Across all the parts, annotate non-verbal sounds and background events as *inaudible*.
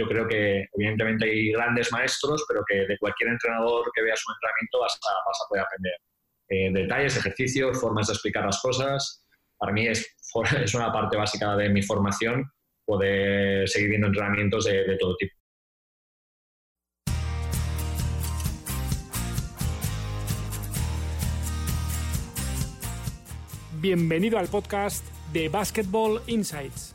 yo creo que evidentemente hay grandes maestros, pero que de cualquier entrenador que vea su entrenamiento vas a, vas poder aprender eh, detalles, ejercicios, formas de explicar las cosas. Para mí es, *laughs* es una parte básica de mi formación poder seguir viendo entrenamientos de todo tipo. Bienvenido al podcast de Basketball Insights,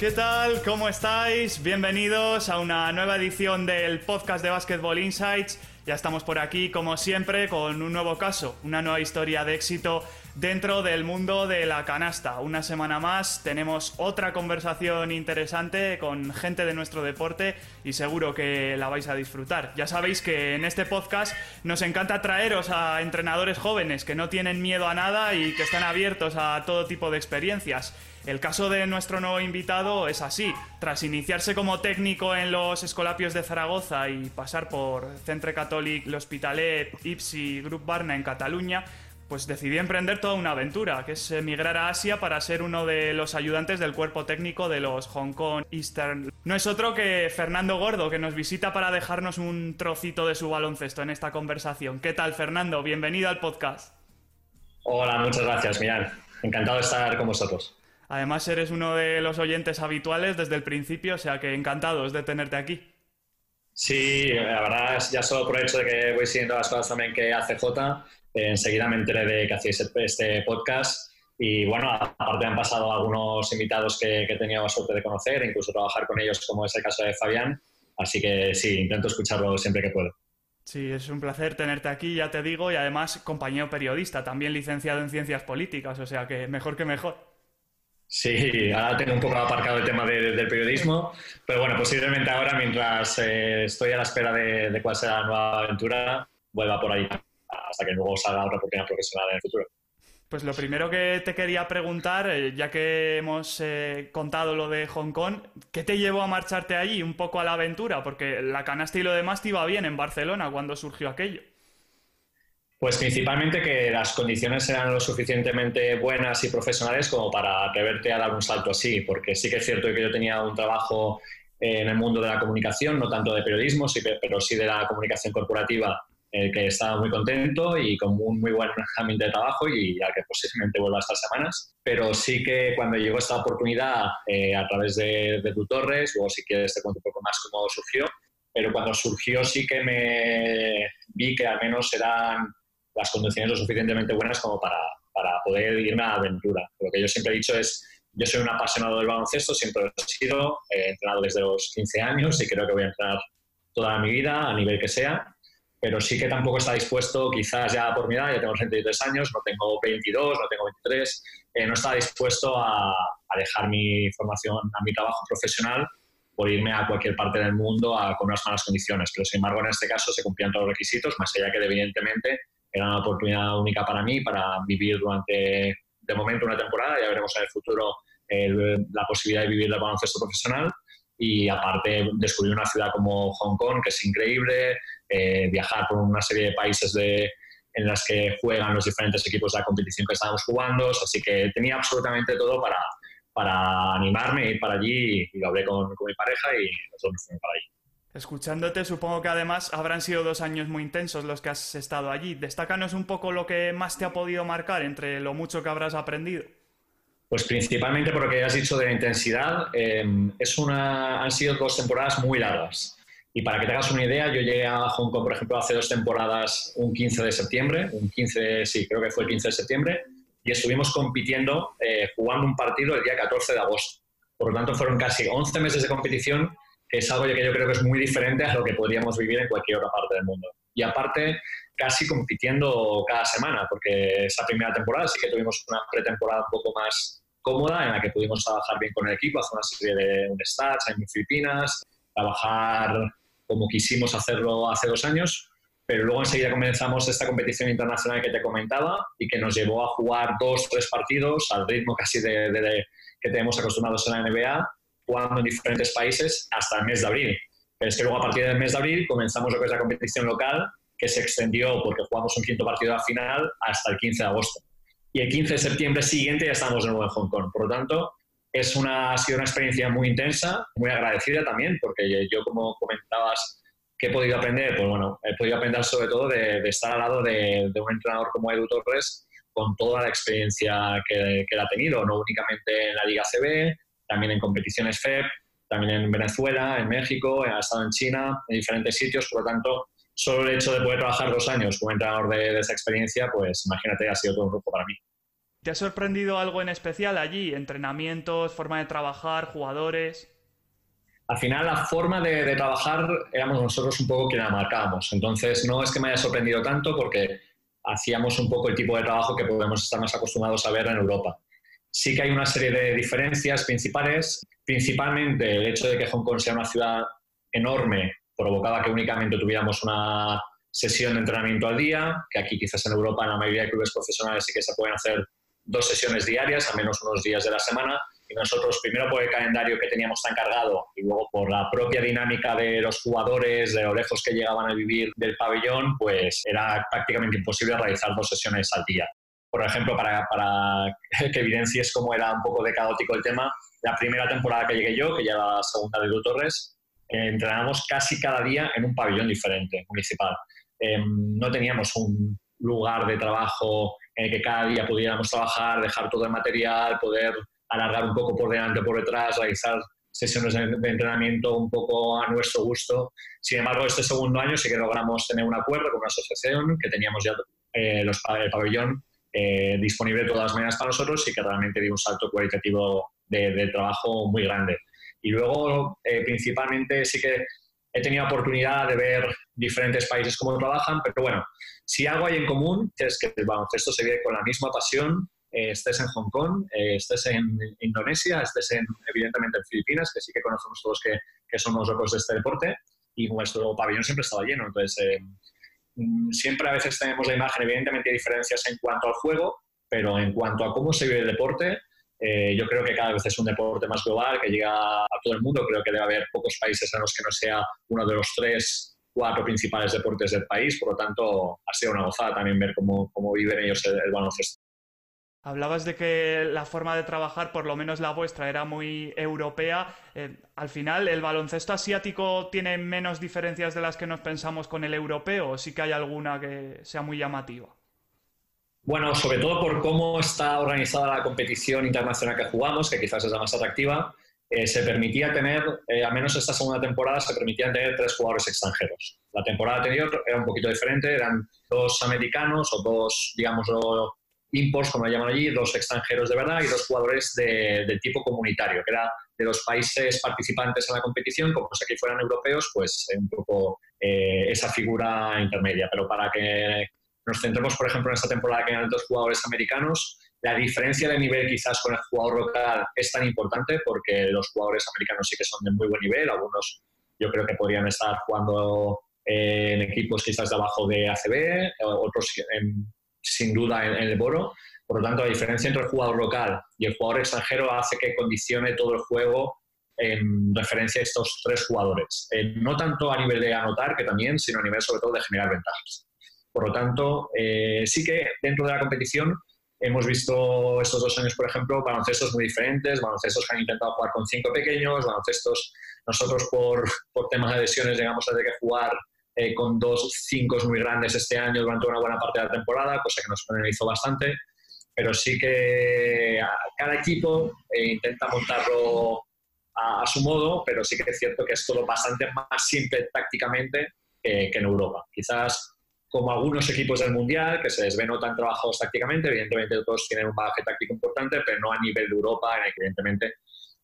¿Qué tal? ¿Cómo estáis? Bienvenidos a una nueva edición del podcast de Basketball Insights. Ya estamos por aquí, como siempre, con un nuevo caso, una nueva historia de éxito dentro del mundo de la canasta. Una semana más tenemos otra conversación interesante con gente de nuestro deporte y seguro que la vais a disfrutar. Ya sabéis que en este podcast nos encanta traeros a entrenadores jóvenes que no tienen miedo a nada y que están abiertos a todo tipo de experiencias. El caso de nuestro nuevo invitado es así. Tras iniciarse como técnico en los Escolapios de Zaragoza y pasar por Centre Catholic, L'Hospitalet, Ipsi, Grup Barna en Cataluña, pues decidí emprender toda una aventura, que es emigrar a Asia para ser uno de los ayudantes del cuerpo técnico de los Hong Kong Eastern. No es otro que Fernando Gordo, que nos visita para dejarnos un trocito de su baloncesto en esta conversación. ¿Qué tal, Fernando? Bienvenido al podcast. Hola, muchas gracias, Miran. Encantado de estar con vosotros. Además, eres uno de los oyentes habituales desde el principio, o sea que encantados de tenerte aquí. Sí, la verdad, ya solo por el hecho de que voy siguiendo las cosas también que hace J, eh, enseguida me enteré de que hacéis este podcast. Y bueno, aparte han pasado algunos invitados que, que he tenido la suerte de conocer, incluso trabajar con ellos, como es el caso de Fabián. Así que sí, intento escucharlo siempre que puedo. Sí, es un placer tenerte aquí, ya te digo, y además compañero periodista, también licenciado en ciencias políticas, o sea que mejor que mejor. Sí, ahora tengo un poco aparcado el tema de, del periodismo, pero bueno, posiblemente ahora, mientras eh, estoy a la espera de, cuál será la nueva aventura, vuelva por ahí hasta que luego salga otra oportunidad profesional en el futuro. Pues lo primero que te quería preguntar, eh, ya que hemos eh, contado lo de Hong Kong, ¿qué te llevó a marcharte allí un poco a la aventura? Porque la canasta y lo demás te iba bien en Barcelona cuando surgió aquello. Pues principalmente que las condiciones eran lo suficientemente buenas y profesionales como para atreverte a dar un salto así, porque sí que es cierto que yo tenía un trabajo en el mundo de la comunicación, no tanto de periodismo, pero sí de la comunicación corporativa, eh, que estaba muy contento y con un muy buen *laughs* ambiente de trabajo y al que posiblemente vuelva estas semanas. Pero sí que cuando llegó esta oportunidad eh, a través de, de Torres, luego si quieres te cuento un poco más cómo surgió, pero cuando surgió sí que me vi que al menos eran las condiciones lo suficientemente buenas como para, para poder irme a la aventura. Lo que yo siempre he dicho es, yo soy un apasionado del baloncesto, siempre lo he sido, he entrenado desde los 15 años y creo que voy a entrenar toda mi vida a nivel que sea, pero sí que tampoco está dispuesto, quizás ya por mi edad, ya tengo 33 años, no tengo 22, no tengo 23, eh, no está dispuesto a, a, dejar mi formación, a mi trabajo profesional por irme a cualquier parte del mundo a, con unas malas condiciones. Pero sin embargo, en este caso se cumplían todos los requisitos, más allá que evidentemente era una oportunidad única para mí, para vivir durante, de momento, una temporada, ya veremos en el futuro el, la posibilidad de vivir el baloncesto profesional. Y aparte descubrir una ciudad como Hong Kong, que es increíble, eh, viajar por una serie de países de, en las que juegan los diferentes equipos de la competición que estábamos jugando, así que tenía absolutamente todo para, para animarme ir para allí y lo hablé con, con mi pareja y nosotros nos fuimos para allí. Escuchándote, supongo que además habrán sido dos años muy intensos los que has estado allí. Destácanos un poco lo que más te ha podido marcar entre lo mucho que habrás aprendido. Pues principalmente por lo que has dicho de intensidad, eh, es una, han sido dos temporadas muy largas. Y para que te hagas una idea, yo llegué a Hong Kong, por ejemplo, hace dos temporadas, un 15 de septiembre, un 15, sí, creo que fue el 15 de septiembre, y estuvimos compitiendo, eh, jugando un partido el día 14 de agosto. Por lo tanto, fueron casi 11 meses de competición es algo que yo creo que es muy diferente a lo que podríamos vivir en cualquier otra parte del mundo. Y aparte, casi compitiendo cada semana, porque esa primera temporada sí que tuvimos una pretemporada un poco más cómoda en la que pudimos trabajar bien con el equipo, hacer una serie de stats en Filipinas, trabajar como quisimos hacerlo hace dos años, pero luego enseguida comenzamos esta competición internacional que te comentaba y que nos llevó a jugar dos, tres partidos al ritmo casi de, que tenemos acostumbrados en la NBA, jugando en diferentes países hasta el mes de abril. Pero es que luego a partir del mes de abril comenzamos lo que es la competición local, que se extendió porque jugamos un quinto partido a final hasta el 15 de agosto. Y el 15 de septiembre siguiente ya estamos de nuevo en Hong Kong. Por lo tanto, es una, ha sido una experiencia muy intensa, muy agradecida también, porque yo, como comentabas, ¿qué he podido aprender? Pues bueno, he podido aprender sobre todo de, estar al lado de, un entrenador como Edu Torres, con toda la experiencia que, que él ha tenido, no únicamente en la Liga CB, también en competiciones FEP, también en Venezuela, en México, ha estado en China, en diferentes sitios, por lo tanto, solo el hecho de poder trabajar dos años como entrenador de, esa experiencia, pues imagínate, ha sido todo un grupo para mí. ¿Te ha sorprendido algo en especial allí? ¿Entrenamientos, forma de trabajar, jugadores? Al final, la forma de, trabajar éramos nosotros un poco quien la marcábamos. Entonces, no es que me haya sorprendido tanto porque hacíamos un poco el tipo de trabajo que podemos estar más acostumbrados a ver en Europa. Sí que hay una serie de diferencias principales, principalmente el hecho de que Hong Kong sea una ciudad enorme provocaba que únicamente tuviéramos una sesión de entrenamiento al día, que aquí quizás en Europa en la mayoría de clubes profesionales sí que se pueden hacer dos sesiones diarias, al menos unos días de la semana, y nosotros primero por el calendario que teníamos tan cargado y luego por la propia dinámica de los jugadores, de lo lejos que llegaban a vivir del pabellón, pues era prácticamente imposible realizar dos sesiones al día. Por ejemplo, para, para *laughs* que evidencies cómo era un poco de caótico el tema, la primera temporada que llegué yo, que ya era la segunda de Du Torres, entrenamos casi cada día en un pabellón diferente, municipal. Em, no teníamos un lugar de trabajo en el que cada día pudiéramos trabajar, dejar todo el material, poder alargar un poco por delante, por detrás, realizar sesiones de, entrenamiento un poco a nuestro gusto. Sin embargo, este segundo año sí que logramos tener un acuerdo con una asociación que teníamos ya eh, los, el pabellón eh, disponible de todas las maneras para nosotros y que realmente dio un salto cualitativo de, trabajo muy grande. Y luego, eh, principalmente, sí que he tenido oportunidad de ver diferentes países cómo trabajan, pero bueno, si algo hay en común es que el baloncesto se vive con la misma pasión, eh, estés en Hong Kong, eh, estés en Indonesia, estés en, evidentemente en Filipinas, que sí que conocemos todos que, que son los locos de este deporte, y nuestro pabellón siempre estaba lleno. Entonces, mm, siempre a veces tenemos la imagen, evidentemente hay diferencias en cuanto al juego, pero en cuanto a cómo se vive el deporte, eh, yo creo que cada vez es un deporte más global que llega a todo el mundo. Creo que debe haber pocos países en los que no sea uno de los tres, cuatro principales deportes del país. Por lo tanto, ha sido una gozada también ver cómo, cómo viven ellos el, baloncesto. Hablabas de que la forma de trabajar, por lo menos la vuestra, era muy europea. Eh, al final, ¿el baloncesto asiático tiene menos diferencias de las que nos pensamos con el europeo o sí que hay alguna que sea muy llamativa? Bueno, sobre todo por cómo está organizada la competición internacional que jugamos, que quizás es la más atractiva, eh, se permitía tener, eh, al menos esta segunda temporada, se permitían tener tres jugadores extranjeros. La temporada anterior era un poquito diferente, eran dos americanos o dos, digamos, imports, como lo llaman allí, dos extranjeros de verdad y dos jugadores de, tipo comunitario, que era de los países participantes en la competición, como si aquí fueran europeos, pues un poco eh, esa figura intermedia. Pero para que nos centremos, por ejemplo, en esta temporada que hay dos jugadores americanos, la diferencia de nivel quizás con el jugador local es tan importante porque los jugadores americanos sí que son de muy buen nivel, algunos yo creo que podrían estar jugando en equipos quizás de abajo de ACB, otros sin duda en, el Boro. Por lo tanto, la diferencia entre el jugador local y el jugador extranjero hace que condicione todo el juego en referencia a estos tres jugadores. Eh, no tanto a nivel de anotar, que también, sino a nivel sobre todo de generar ventajas. Por lo tanto, eh, sí que dentro de la competición hemos visto estos dos años, por ejemplo, baloncestos muy diferentes, baloncestos que han intentado jugar con cinco pequeños, baloncestos, nosotros por, por temas de lesiones llegamos a tener que jugar eh, con dos cinco muy grandes este año durante una buena parte de la temporada, cosa que nos penalizó bastante, pero sí que cada equipo eh, intenta montarlo a, su modo, pero sí que es cierto que es todo bastante más simple tácticamente que en Europa. Quizás como algunos equipos del Mundial, que se les ve no tan trabajados tácticamente, evidentemente todos tienen un bagaje táctico importante, pero no a nivel de Europa, que evidentemente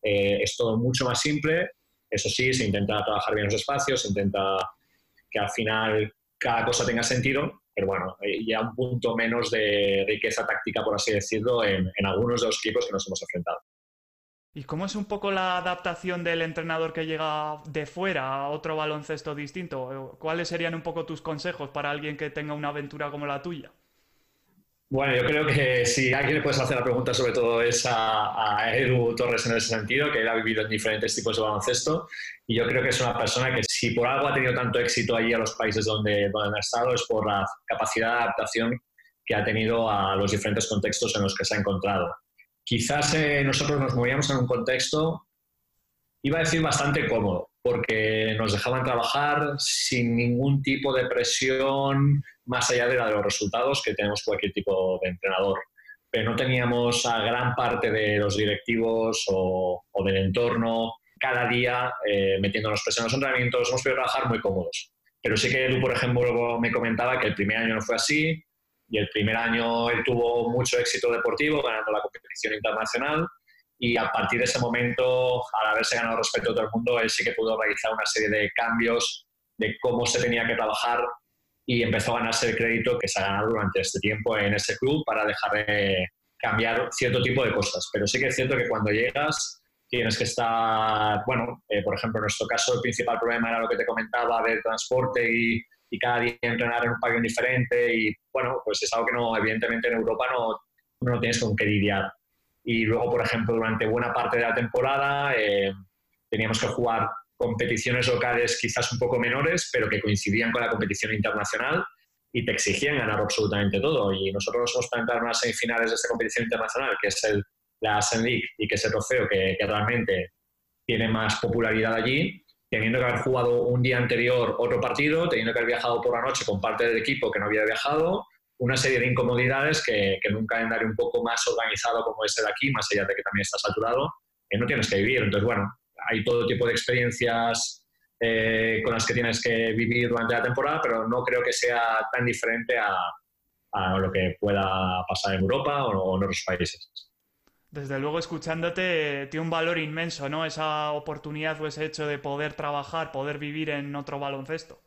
eh, es todo mucho más simple. Eso sí, se intenta trabajar bien los espacios, se intenta que al final cada cosa tenga sentido, pero bueno, ya un punto menos de riqueza táctica, por así decirlo, en, en algunos de los equipos que nos hemos enfrentado. ¿Y cómo es un poco la adaptación del entrenador que llega de fuera a otro baloncesto distinto? ¿Cuáles serían un poco tus consejos para alguien que tenga una aventura como la tuya? Bueno, yo creo que si alguien le puedes hacer la pregunta sobre todo es a, Edu Torres en ese sentido, que él ha vivido en diferentes tipos de baloncesto y yo creo que es una persona que si por algo ha tenido tanto éxito allí a los países donde, donde ha estado es por la capacidad de adaptación que ha tenido a los diferentes contextos en los que se ha encontrado. Quizás eh, nosotros nos movíamos en un contexto, iba a decir bastante cómodo, porque nos dejaban trabajar sin ningún tipo de presión más allá de la de los resultados que tenemos cualquier tipo de entrenador. Pero no teníamos a gran parte de los directivos o, del entorno cada día eh, metiéndonos presión en los entrenamientos, hemos podido trabajar muy cómodos. Pero sí que Edu, por ejemplo, me comentaba que el primer año no fue así, y el primer año él tuvo mucho éxito deportivo ganando la competición internacional y a partir de ese momento, al haberse ganado respeto de todo el mundo, él sí que pudo realizar una serie de cambios de cómo se tenía que trabajar y empezó a ganarse el crédito que se ha ganado durante este tiempo en ese club para dejar de cambiar cierto tipo de cosas. Pero sí que es cierto que cuando llegas tienes que estar, bueno, eh, por ejemplo, en nuestro caso el principal problema era lo que te comentaba del transporte y y cada día entrenar en un pabellón diferente y bueno, pues es algo que no, evidentemente en Europa no, no tienes con qué lidiar. Y luego, por ejemplo, durante buena parte de la temporada eh, teníamos que jugar competiciones locales quizás un poco menores, pero que coincidían con la competición internacional y te exigían ganar absolutamente todo. Y nosotros nos hemos planteado unas semifinales de esta competición internacional, que es el, la Ascent League y que es el trofeo que, que realmente tiene más popularidad allí teniendo que haber jugado un día anterior otro partido, teniendo que haber viajado por la noche con parte del equipo que no había viajado, una serie de incomodidades que, que en un calendario un poco más organizado como es el aquí, más allá de que también está saturado, que no tienes que vivir. Entonces, bueno, hay todo tipo de experiencias eh, con las que tienes que vivir durante la temporada, pero no creo que sea tan diferente a, a lo que pueda pasar en Europa o en otros países. Desde luego, escuchándote, tiene un valor inmenso, ¿no? Esa oportunidad o ese hecho de poder trabajar, poder vivir en otro baloncesto.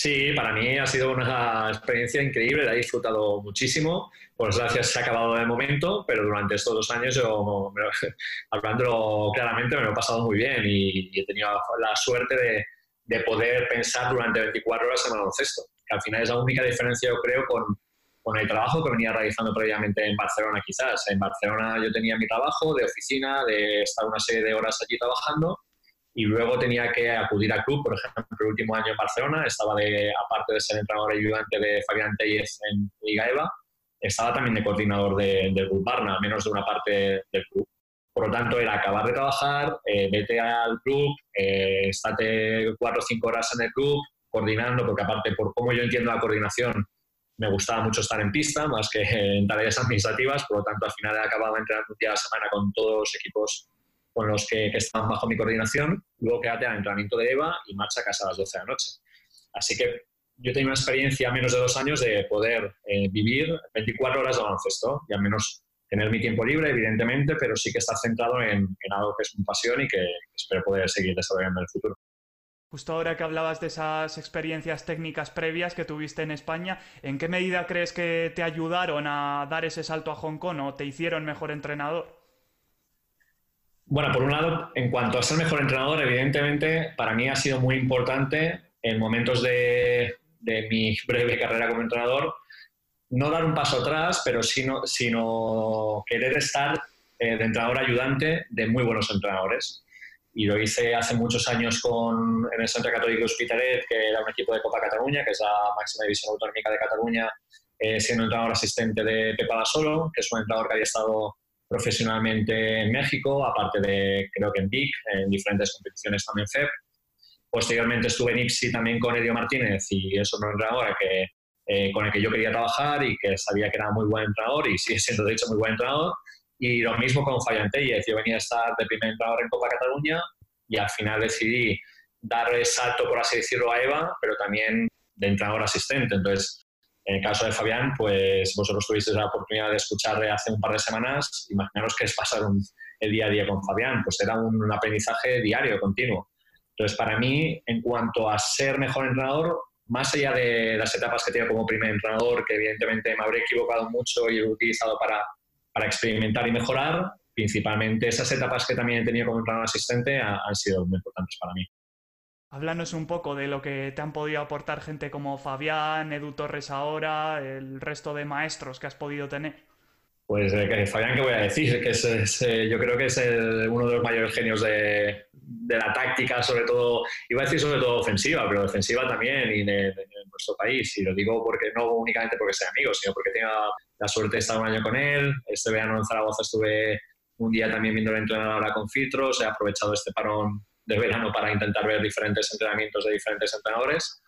Sí, para mí ha sido una experiencia increíble, la he disfrutado muchísimo. Por desgracia se ha acabado de momento, pero durante estos dos años, yo, *laughs* hablándolo claramente, me lo he pasado muy bien y, he tenido la suerte de, de, poder pensar durante 24 horas en baloncesto, que al final es la única diferencia, yo creo, con, con el trabajo que venía realizando previamente en Barcelona quizás. En Barcelona yo tenía mi trabajo de oficina, de estar una serie de horas allí trabajando y luego tenía que acudir al club, por ejemplo, el último año en Barcelona, estaba de, aparte de ser entrenador ayudante de Fabián Tellez en Liga EVA, estaba también de coordinador del club Barna, al menos de una parte del club. Por lo tanto, era acabar de trabajar, eh, vete al club, eh, estate cuatro o cinco horas en el club, coordinando, porque aparte, por cómo yo entiendo la coordinación, me gustaba mucho estar en pista más que en tareas administrativas, por lo tanto al final he acabado entrenando un día a la semana con todos los equipos con los que, estaban bajo mi coordinación, luego quédate al entrenamiento de EVA y marcha a casa a las 12 de la noche. Así que yo tengo una experiencia a menos de dos años de poder eh, vivir 24 horas de baloncesto y al menos tener mi tiempo libre, evidentemente, pero sí que estar centrado en, en algo que es mi pasión y que espero poder seguir desarrollando en el futuro. Justo ahora que hablabas de esas experiencias técnicas previas que tuviste en España, ¿en qué medida crees que te ayudaron a dar ese salto a Hong Kong o te hicieron mejor entrenador? Bueno, por un lado, en cuanto a ser mejor entrenador, evidentemente para mí ha sido muy importante en momentos de, mi breve carrera como entrenador no dar un paso atrás, pero sino, sino querer estar eh, de entrenador ayudante de muy buenos entrenadores. Y lo hice hace muchos años con, en el Centro Católico Hospitalet, que era un equipo de Copa Cataluña, que es la máxima división autonómica de Cataluña, eh, siendo entrenador asistente de Pepa Solo, que es un entrenador que había estado profesionalmente en México, aparte de, creo que en VIC, en diferentes competiciones también FEP. Posteriormente estuve en IPSI también con Edio Martínez y es un entrenador que, eh, con el que yo quería trabajar y que sabía que era muy buen entrenador y sigue siendo de hecho muy buen entrenador. Y lo mismo con Fabián Tellez. Yo venía a estar de primer entrenador en Copa Cataluña y al final decidí dar el salto, por así decirlo, a Eva, pero también de entrenador asistente. Entonces, en el caso de Fabián, pues vosotros tuvisteis la oportunidad de escucharle hace un par de semanas. Imaginaros que es pasar el día a día con Fabián. Pues era un, un aprendizaje diario, continuo. Entonces, para mí, en cuanto a ser mejor entrenador, más allá de las etapas que tengo como primer entrenador, que evidentemente me habré equivocado mucho y he utilizado para, para experimentar y mejorar, principalmente esas etapas que también he tenido como entrenador asistente han, sido muy importantes para mí. Háblanos un poco de lo que te han podido aportar gente como Fabián, Edu Torres ahora, el resto de maestros que has podido tener. Pues eh, Fabián, ¿qué voy a decir? Que es, eh, yo creo que es uno de los mayores genios de, la táctica, sobre todo, iba a decir sobre todo ofensiva, pero defensiva también y de, nuestro país. Y lo digo porque no únicamente porque sea amigo, sino porque tengo la suerte de estar un año con él. Este verano en Zaragoza estuve un día también viendo la entrenadora con filtros, he aprovechado este parón de verano para intentar ver diferentes entrenamientos de diferentes entrenadores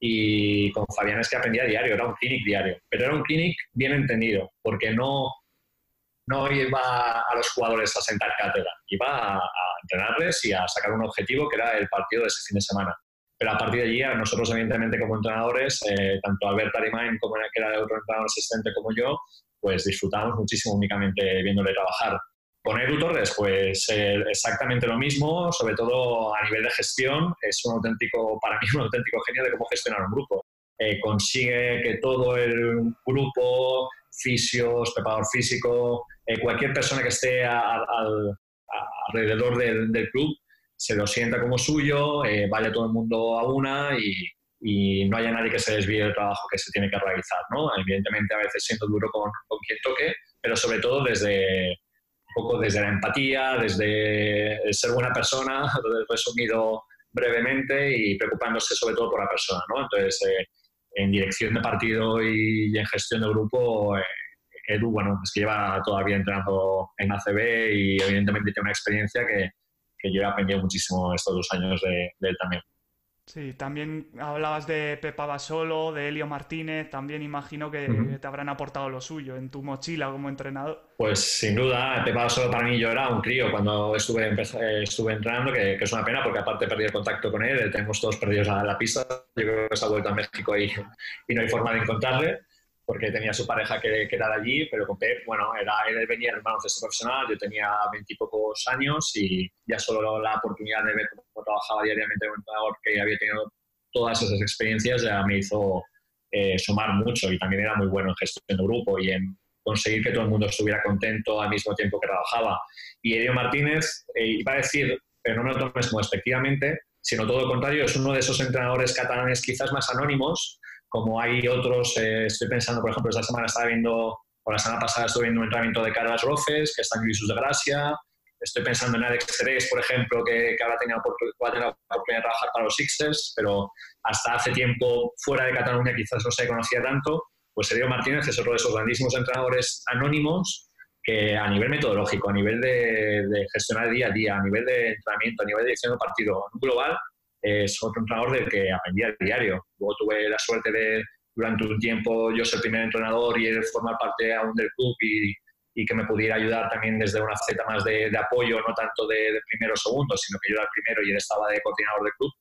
y con Fabián es que aprendía diario, era un clinic diario, pero era un clinic bien entendido, porque no, no iba a los jugadores a sentar cátedra, iba a, entrenarles y a sacar un objetivo que era el partido de ese fin de semana. Pero a partir de allí, nosotros evidentemente como entrenadores, eh, tanto Albert Arimain como que era el otro entrenador asistente como yo, pues disfrutamos muchísimo únicamente viéndole trabajar. Con Edu Torres, pues eh, exactamente lo mismo, sobre todo a nivel de gestión, es un auténtico, para mí *laughs* un auténtico genio de cómo gestionar un grupo. Eh, consigue que todo el grupo, fisios, preparador físico, eh, cualquier persona que esté alrededor del, club, se lo sienta como suyo, vaya todo el mundo a una y, no haya nadie que se desvíe del trabajo que se tiene que realizar. ¿no? Evidentemente, a veces siendo duro con, con quien toque, pero sobre todo desde, poco desde la empatía, desde ser buena persona, *laughs* resumido brevemente, y preocupándose sobre todo por la persona. ¿no? Entonces, eh, en dirección de partido y, en gestión de grupo, eh, Edu, bueno, es que lleva todavía entrenando en ACB y evidentemente tiene una experiencia que, que yo he aprendido muchísimo estos dos años de, de él también. Sí, también hablabas de Pepa Basolo, de Elio Martínez, también imagino que te habrán aportado lo suyo en tu mochila como entrenador. Pues sin duda, Pepa Basolo para mí yo era un crío cuando estuve, estuve entrenando, que, es una pena porque aparte perdí el contacto con él, tenemos todos perdidos a la pista, yo creo que se ha vuelto a México y, y no hay forma de encontrarle porque tenía su pareja que, que era de allí, pero con Pep, bueno, era, él venía del baloncesto profesional, yo tenía veintipocos años y ya solo la oportunidad de ver cómo trabajaba diariamente un entrenador que había tenido todas esas experiencias ya me hizo eh, sumar mucho y también era muy bueno en gestión de grupo y en conseguir que todo el mundo estuviera contento al mismo tiempo que trabajaba. Y Elio Martínez, eh, iba a decir, pero no me lo tomes como despectivamente, sino todo lo contrario, es uno de esos entrenadores catalanes quizás más anónimos, como hay otros, eh, estoy pensando, por ejemplo, esta semana estaba viendo, o la semana pasada estuve viendo un entrenamiento de Carlos Roces, que está en Jesús de Gracia, estoy pensando en Alex Teres, por ejemplo, que, que ahora tenido va a tener la oportunidad de trabajar para los Sixers, pero hasta hace tiempo fuera de Cataluña quizás no se conocía tanto, pues Sergio Martínez es otro de esos grandísimos entrenadores anónimos que a nivel metodológico, a nivel de, de gestionar día a día, a nivel de entrenamiento, a nivel de dirección de partido global, es otro entrenador del que aprendí a diario. Luego tuve la suerte de, durante un tiempo, yo ser el primer entrenador y él formar parte aún del club y, y, que me pudiera ayudar también desde una faceta más de, apoyo, no tanto de, primero o segundo, sino que yo era el primero y él estaba de coordinador del club.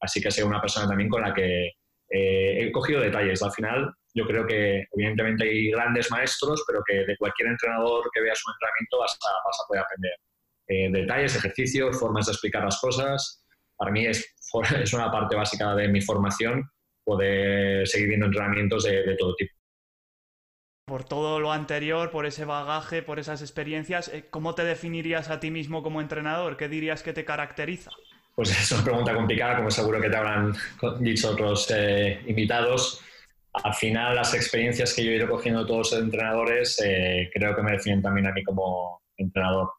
Así que soy una persona también con la que eh, he cogido detalles. Al final, yo creo que evidentemente hay grandes maestros, pero que de cualquier entrenador que vea su entrenamiento vas a, vas a poder aprender. Eh, detalles, ejercicios, formas de explicar las cosas. Para mí es *laughs* es una parte básica de mi formación poder seguir viendo entrenamientos de, todo tipo. Por todo lo anterior, por ese bagaje, por esas experiencias, eh, ¿cómo te definirías a ti mismo como entrenador? ¿Qué dirías que te caracteriza? Pues *laughs* es una pregunta complicada, como seguro que te habrán *laughs* dicho otros eh, invitados. Al final, las experiencias que yo he ido cogiendo todos los entrenadores eh, creo que me definen también a mí como entrenador.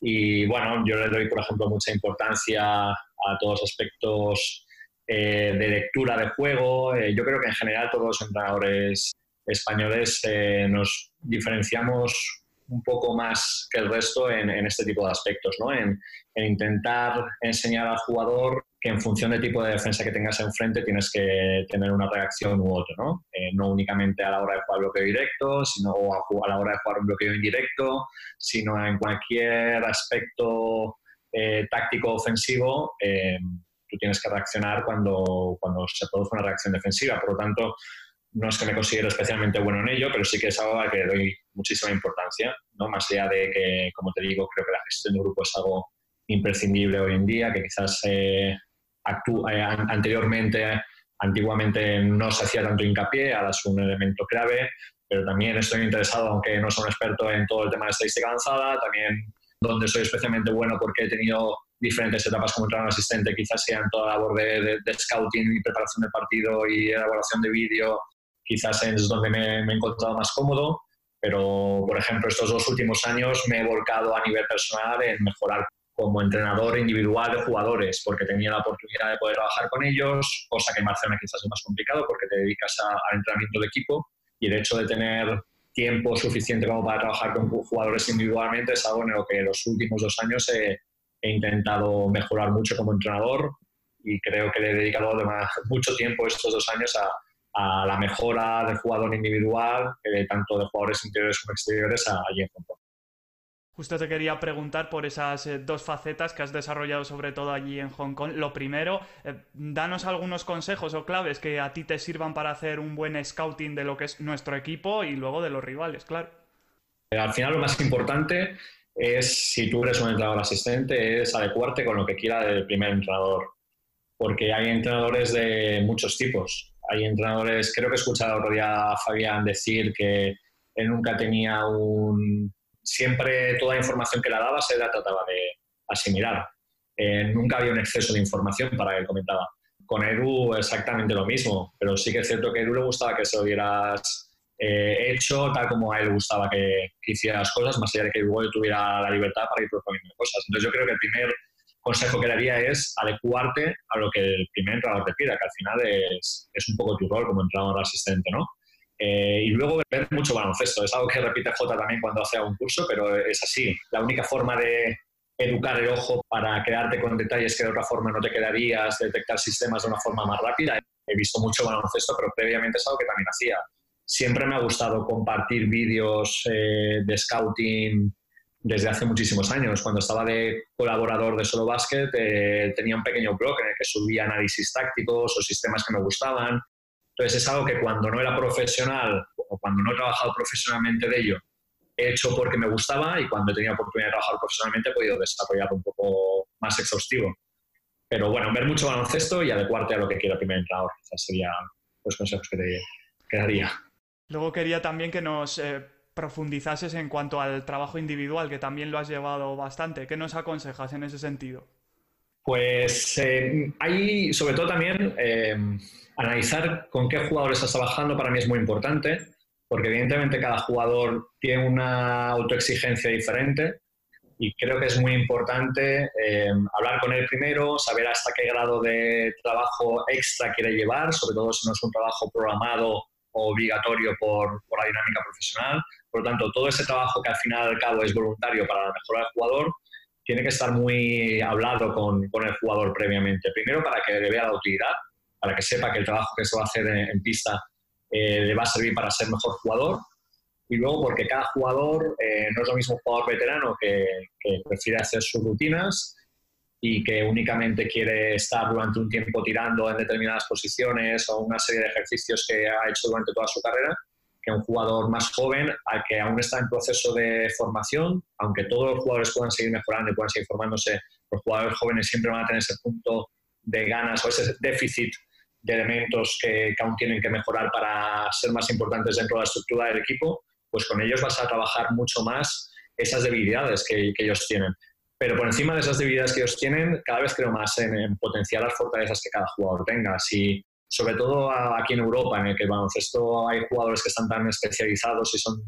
Y bueno, yo le doy, por ejemplo, mucha importancia a todos los aspectos eh, de lectura de juego. Eh, yo creo que en general todos los entrenadores españoles eh, nos diferenciamos un poco más que el resto en, este tipo de aspectos, ¿no? en, intentar enseñar al jugador que en función del tipo de defensa que tengas enfrente tienes que tener una reacción u otra, ¿no? no únicamente a la hora de jugar bloqueo directo, sino a, a, la hora de jugar un bloqueo indirecto, sino en cualquier aspecto eh, táctico ofensivo, eh, tú tienes que reaccionar cuando, cuando se produce una reacción defensiva. Por lo tanto, no es que me considero especialmente bueno en ello, pero sí que es algo a que doy muchísima importancia, ¿no? más allá de que, como te digo, creo que la gestión de grupo es algo imprescindible hoy en día, que quizás eh, anteriormente antiguamente no se hacía tanto hincapié, ahora es un elemento clave, pero también estoy interesado, aunque no soy un experto en todo el tema de estadística avanzada, también donde soy especialmente bueno porque he tenido diferentes etapas como entrenador asistente, quizás sean toda la labor de, scouting y preparación de partido y elaboración de vídeo, quizás es donde me, me, he encontrado más cómodo, pero por ejemplo estos dos últimos años me he volcado a nivel personal en mejorar como entrenador individual de jugadores, porque tenía la oportunidad de poder trabajar con ellos, cosa que en Barcelona quizás es más complicado porque te dedicas al entrenamiento de equipo y el hecho de tener tiempo suficiente como para trabajar con jugadores individualmente es algo en lo que los últimos dos años he, intentado mejorar mucho como entrenador y creo que le he dedicado mucho tiempo estos dos años a, la mejora del jugador individual, eh, tanto de jugadores interiores como exteriores, en Hong Justo te quería preguntar por esas eh, dos facetas que has desarrollado sobre todo allí en Hong Kong. Lo primero, eh, danos algunos consejos o claves que a ti te sirvan para hacer un buen scouting de lo que es nuestro equipo y luego de los rivales, claro. Eh, al final lo más importante es, si tú eres un entrenador asistente, es adecuarte con lo que quiera el primer entrenador. Porque hay entrenadores de muchos tipos. Hay entrenadores, creo que he escuchado otro día a Fabián decir que él nunca tenía un siempre toda la información que la daba se la trataba de asimilar. Eh, nunca había un exceso de información para él comentaba. Con Edu exactamente lo mismo, pero sí que es cierto que a Edu le gustaba que se lo hubieras eh, hecho tal como a él le gustaba que, hicieras cosas, más allá de que Edu tuviera la libertad para ir proponiendo cosas. Entonces yo creo que el primer consejo que le haría es adecuarte a lo que el primer entrenador te pida, que al final es, es un poco tu rol como entrenador asistente, ¿no? Eh, y luego ver mucho baloncesto. Es algo que repite J también cuando hace un curso, pero es así. La única forma de educar el ojo para quedarte con detalles que de otra forma no te quedarías, detectar sistemas de una forma más rápida. He visto mucho baloncesto, pero previamente es algo que también hacía. Siempre me ha gustado compartir vídeos eh, de scouting desde hace muchísimos años. Cuando estaba de colaborador de Solo Basket, eh, tenía un pequeño blog en el que subía análisis tácticos o sistemas que me gustaban entonces es algo que cuando no era profesional o cuando no he trabajado profesionalmente de ello, he hecho porque me gustaba y cuando he tenido oportunidad de trabajar profesionalmente he podido desarrollarlo un poco más exhaustivo. Pero bueno, ver mucho baloncesto y adecuarte a lo que quiera el primer entrenador. Quizás serían los consejos que te daría. Luego quería también que nos eh, profundizases en cuanto al trabajo individual, que también lo has llevado bastante. ¿Qué nos aconsejas en ese sentido? Pues eh, hay, sobre todo también, eh, analizar con qué jugadores estás trabajando para mí es muy importante, porque evidentemente cada jugador tiene una autoexigencia diferente y creo que es muy importante eh, hablar con él primero, saber hasta qué grado de trabajo extra quiere llevar, sobre todo si no es un trabajo programado o obligatorio por, la dinámica profesional. Por lo tanto, todo ese trabajo que al final al cabo es voluntario para mejorar al jugador, tiene que estar muy hablado con, con, el jugador previamente. Primero para que le vea la utilidad, para que sepa que el trabajo que se va a hacer en, pista eh, le va a servir para ser mejor jugador. Y luego porque cada jugador eh, no es lo mismo un jugador veterano que, prefiere hacer sus rutinas y que únicamente quiere estar durante un tiempo tirando en determinadas posiciones o una serie de ejercicios que ha hecho durante toda su carrera, que un jugador más joven al que aún está en proceso de formación, aunque todos los jugadores puedan seguir mejorando y puedan seguir formándose, los jugadores jóvenes siempre van a tener ese punto de ganas o ese déficit de elementos que, aún tienen que mejorar para ser más importantes dentro de la estructura del equipo, pues con ellos vas a trabajar mucho más esas debilidades que, ellos tienen. Pero por encima de esas debilidades que ellos tienen, cada vez creo más en, potenciar las fortalezas que cada jugador tenga. Si, sobre todo aquí en Europa, en el que el baloncesto hay jugadores que están tan especializados y son,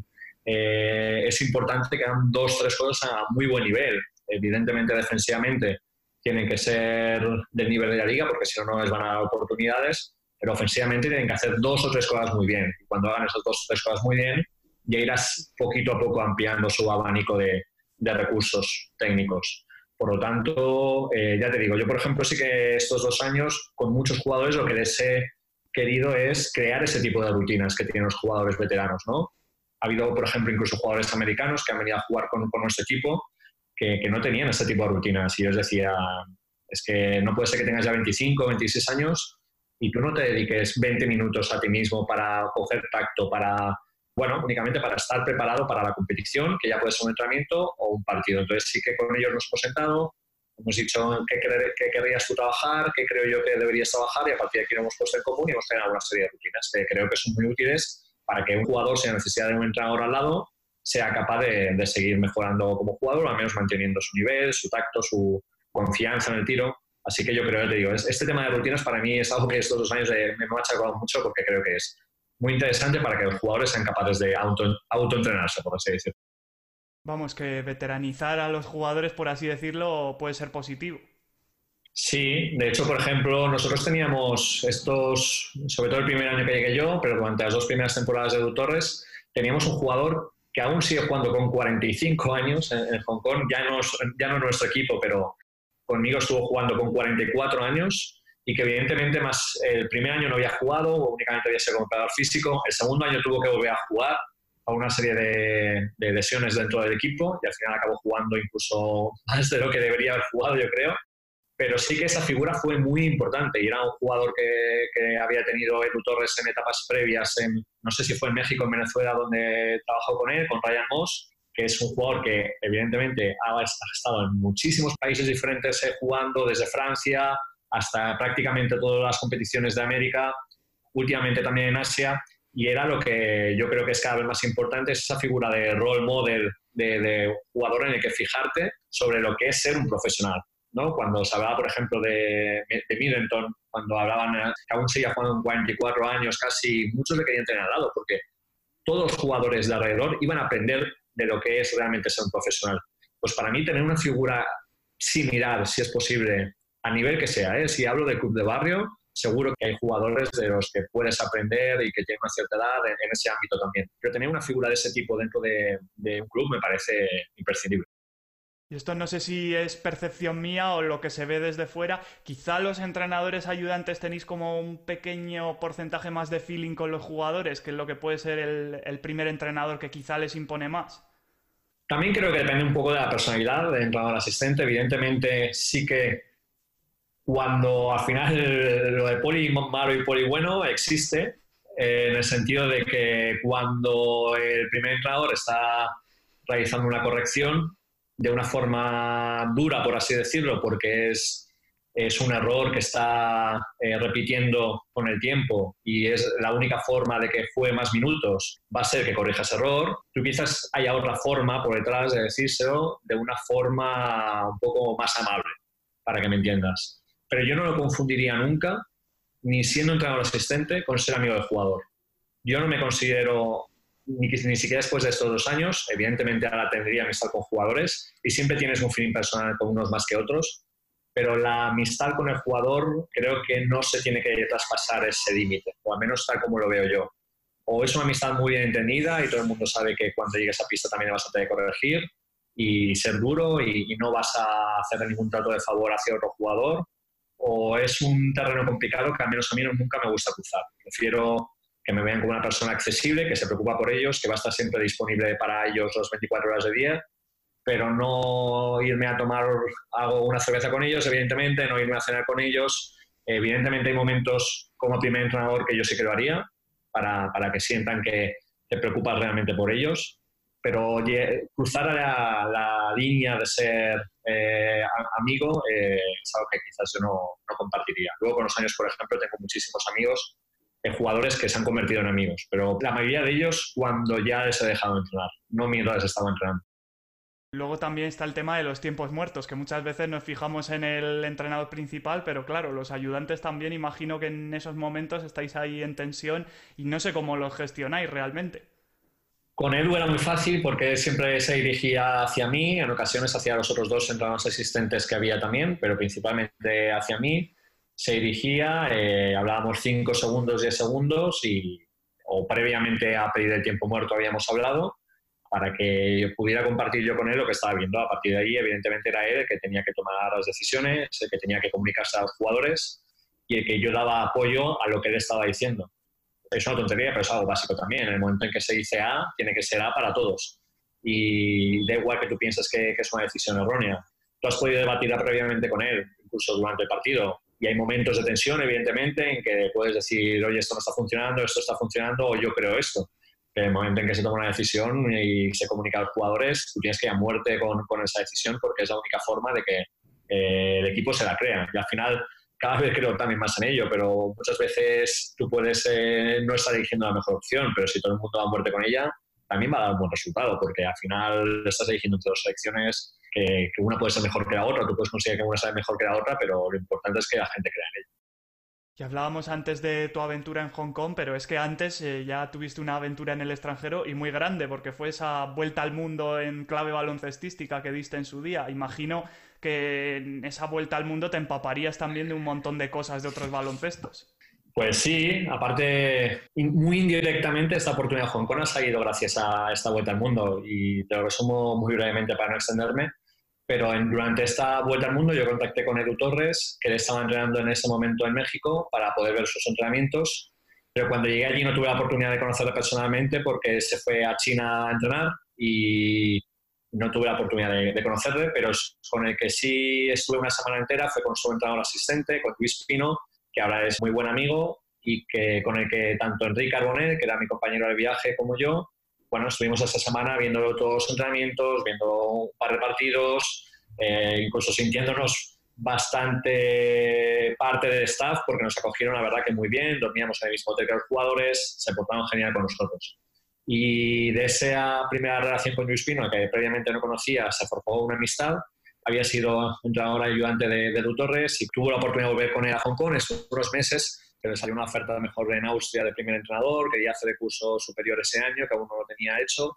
eh, es importante que hagan dos, tres cosas a muy buen nivel. Evidentemente, defensivamente, tienen que ser del nivel de la liga, porque si no, no les van a dar oportunidades, pero ofensivamente tienen que hacer dos o tres cosas muy bien. Y cuando hagan esas dos o tres cosas muy bien, ya irás poquito a poco ampliando su abanico de, de recursos técnicos. Por lo tanto, eh, ya te digo, yo por ejemplo sí que estos dos años con muchos jugadores lo que les he querido es crear ese tipo de rutinas que tienen los jugadores veteranos, ¿no? Ha habido, por ejemplo, incluso jugadores americanos que han venido a jugar con, con nuestro equipo que, no tenían este tipo de rutinas. Y yo les decía, es que no puede ser que tengas ya 25, 26 años y tú no te dediques 20 minutos a ti mismo para coger tacto, para, bueno, únicamente para estar preparado para la competición, que ya puede ser un entrenamiento o un partido. Entonces sí que con ellos nos hemos sentado, Hemos dicho qué, qué querrías tú trabajar, qué creo yo que deberías trabajar y a partir de aquí lo hemos puesto en común y hemos generado una serie de rutinas que creo que son muy útiles para que un jugador, sin necesidad de un entrenador al lado, sea capaz de, de seguir mejorando como jugador o al menos manteniendo su nivel, su tacto, su confianza en el tiro. Así que yo creo, te digo, este tema de rutinas para mí es algo que estos dos años me ha achacado mucho porque creo que es muy interesante para que los jugadores sean capaces de auto, autoentrenarse, por así decirlo. Vamos, que veteranizar a los jugadores, por así decirlo, puede ser positivo. Sí, de hecho, por ejemplo, nosotros teníamos estos, sobre todo el primer año que llegué yo, pero durante las dos primeras temporadas de Edu Torres, teníamos un jugador que aún sigue jugando con 45 años en, Hong Kong, ya no, ya no nuestro equipo, pero conmigo estuvo jugando con 44 años y que evidentemente más el primer año no había jugado, únicamente había sido como físico, el segundo año tuvo que volver a jugar a una serie de, lesiones dentro del equipo y al final acabó jugando incluso *laughs* más de lo que debería haber jugado, yo creo. Pero sí que esa figura fue muy importante y era un jugador que, que había tenido Edu Torres en etapas previas, en, no sé si fue en México o en Venezuela, donde trabajó con él, con Ryan Moss, que es un jugador que evidentemente ha estado en muchísimos países diferentes eh, jugando, desde Francia hasta prácticamente todas las competiciones de América, últimamente también en Asia, y era lo que yo creo que es cada vez más importante, es esa figura de role model, de, jugador en el que fijarte sobre lo que es ser un profesional. ¿No? Cuando se hablaba, por ejemplo, de, de Middleton, cuando hablaban eh, que aún seguía jugando en 44 años casi, muchos le querían tener al lado, porque todos los jugadores de alrededor iban a aprender de lo que es realmente ser un profesional. Pues para mí tener una figura similar, si es posible, a nivel que sea, ¿eh? si hablo de club de barrio, seguro que hay jugadores de los que puedes aprender y que tienen una cierta edad en, ese ámbito también. Pero tener una figura de ese tipo dentro de, un club me parece imprescindible. Esto no sé si es percepción mía o lo que se ve desde fuera. Quizá los entrenadores ayudantes tenéis como un pequeño porcentaje más de feeling con los jugadores, que es lo que puede ser el, el primer entrenador que quizá les impone más. También creo que depende un poco de la personalidad del entrenador asistente. Evidentemente sí que cuando al final lo de poli malo y poli bueno existe, eh, en el sentido de que cuando el primer entrenador está realizando una corrección de una forma dura, por así decirlo, porque es, es un error que está eh, repitiendo con el tiempo y es la única forma de que fue más minutos, va a ser que corrija ese error. Tú quizás haya otra forma por detrás de decírselo de una forma un poco más amable, para que me entiendas pero yo no lo confundiría nunca, ni siendo entrenador asistente, con ser amigo del jugador. Yo no me considero, ni, siquiera después de estos dos años, evidentemente ahora tendría amistad con jugadores y siempre tienes un feeling personal con unos más que otros, pero la amistad con el jugador creo que no se tiene que traspasar ese límite, o al menos tal como lo veo yo. O es una amistad muy bien entendida y todo el mundo sabe que cuando llegues a pista también vas a tener que corregir y ser duro y, y no vas a hacer ningún trato de favor hacia otro jugador, o es un terreno complicado que al menos a mí nunca me gusta cruzar. Prefiero que me vean como una persona accesible, que se preocupa por ellos, que va a estar siempre disponible para ellos las 24 horas de día, pero no irme a tomar hago una cerveza con ellos, evidentemente, no irme a cenar con ellos. Evidentemente hay momentos como primer entrenador que yo sí que lo haría, para, para que sientan que te preocupas realmente por ellos, pero cruzar la, la línea de ser eh, amigo eh, es algo que quizás yo no, no, compartiría. Luego con los años, por ejemplo, tengo muchísimos amigos, jugadores que se han convertido en amigos, pero la mayoría de ellos cuando ya les he dejado entrenar, no mientras estaba entrenando. Luego también está el tema de los tiempos muertos, que muchas veces nos fijamos en el entrenador principal, pero claro, los ayudantes también imagino que en esos momentos estáis ahí en tensión y no sé cómo los gestionáis realmente. Con Edu era muy fácil porque siempre se dirigía hacia mí, en ocasiones hacia los otros dos entrenadores asistentes que había también, pero principalmente hacia mí. Se dirigía, eh, hablábamos 5 segundos, 10 segundos y, o previamente a pedir el tiempo muerto habíamos hablado para que pudiera compartir yo con él lo que estaba viendo. A partir de ahí, evidentemente, era él el que tenía que tomar las decisiones, el que tenía que comunicarse a los jugadores y el que yo daba apoyo a lo que él estaba diciendo es una tontería, pero es algo básico también. En el momento en que se dice A, tiene que ser A para todos. Y da igual que tú pienses que, es una decisión errónea. Tú has podido debatirla previamente con él, incluso durante el partido. Y hay momentos de tensión, evidentemente, en que puedes decir, oye, esto no está funcionando, esto está funcionando, o yo creo esto. En el momento en que se toma una decisión y se comunica a los jugadores, tú tienes que ir a muerte con, con esa decisión porque es la única forma de que eh, el equipo se la crea. Y al final, cada vez creo también más en ello, pero muchas veces tú puedes eh, no estar eligiendo la mejor opción, pero si todo el mundo va a muerte con ella, también va a dar un buen resultado, porque al final estás eligiendo entre dos selecciones que, que, una puede ser mejor que la otra, tú puedes conseguir que una sea mejor que la otra, pero lo importante es que la gente crea en ella. Y hablábamos antes de tu aventura en Hong Kong, pero es que antes eh, ya tuviste una aventura en el extranjero y muy grande, porque fue esa vuelta al mundo en clave baloncestística que diste en su día. Imagino que en esa vuelta al mundo te empaparías también de un montón de cosas de otros baloncestos. Pues sí, aparte, muy indirectamente esta oportunidad de Hong Kong ha salido gracias a esta vuelta al mundo y te lo resumo muy brevemente para no extenderme. Pero durante esta vuelta al mundo yo contacté con Edu Torres, que él estaba entrenando en ese momento en México, para poder ver sus entrenamientos. Pero cuando llegué allí no tuve la oportunidad de conocerle personalmente porque se fue a China a entrenar y no tuve la oportunidad de, conocerle, pero con el que sí estuve una semana entera fue con su entrenador asistente, con Luis Pino, que ahora es muy buen amigo y que con el que tanto Enrique Carbonet, que era mi compañero de viaje, como yo, bueno, estuvimos esta semana viendo todos los entrenamientos, viendo un par de partidos, eh, incluso sintiéndonos bastante parte del staff porque nos acogieron la verdad que muy bien, dormíamos en el mismo hotel que los jugadores, se portaron genial con nosotros. Y de esa primera relación con Luis Pino, que previamente no conocía, se formó una amistad. Había sido entrenador ayudante de, de Torres y tuvo la oportunidad de volver con él a Hong Kong estos unos meses que le salió una oferta mejor en Austria de primer entrenador, quería hacer el curso superior ese año, que aún no lo tenía hecho,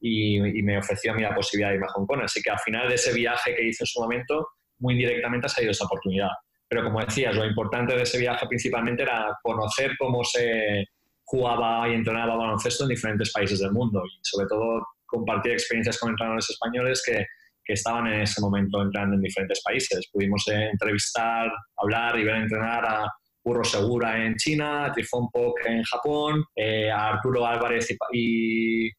y, me ofreció a mí la posibilidad de ir a Hong Kong. Así que al final de ese viaje que hice en su momento, muy indirectamente ha salido esa oportunidad. Pero como decías, lo importante de ese viaje principalmente era conocer cómo se jugaba y entrenaba baloncesto en diferentes países del mundo y sobre todo compartir experiencias con entrenadores españoles que, que estaban en ese momento entrenando en diferentes países. Pudimos eh, entrevistar, hablar y ver entrenar a Burro Segura en China, Trifón Poc en Japón, eh, a Arturo Álvarez y,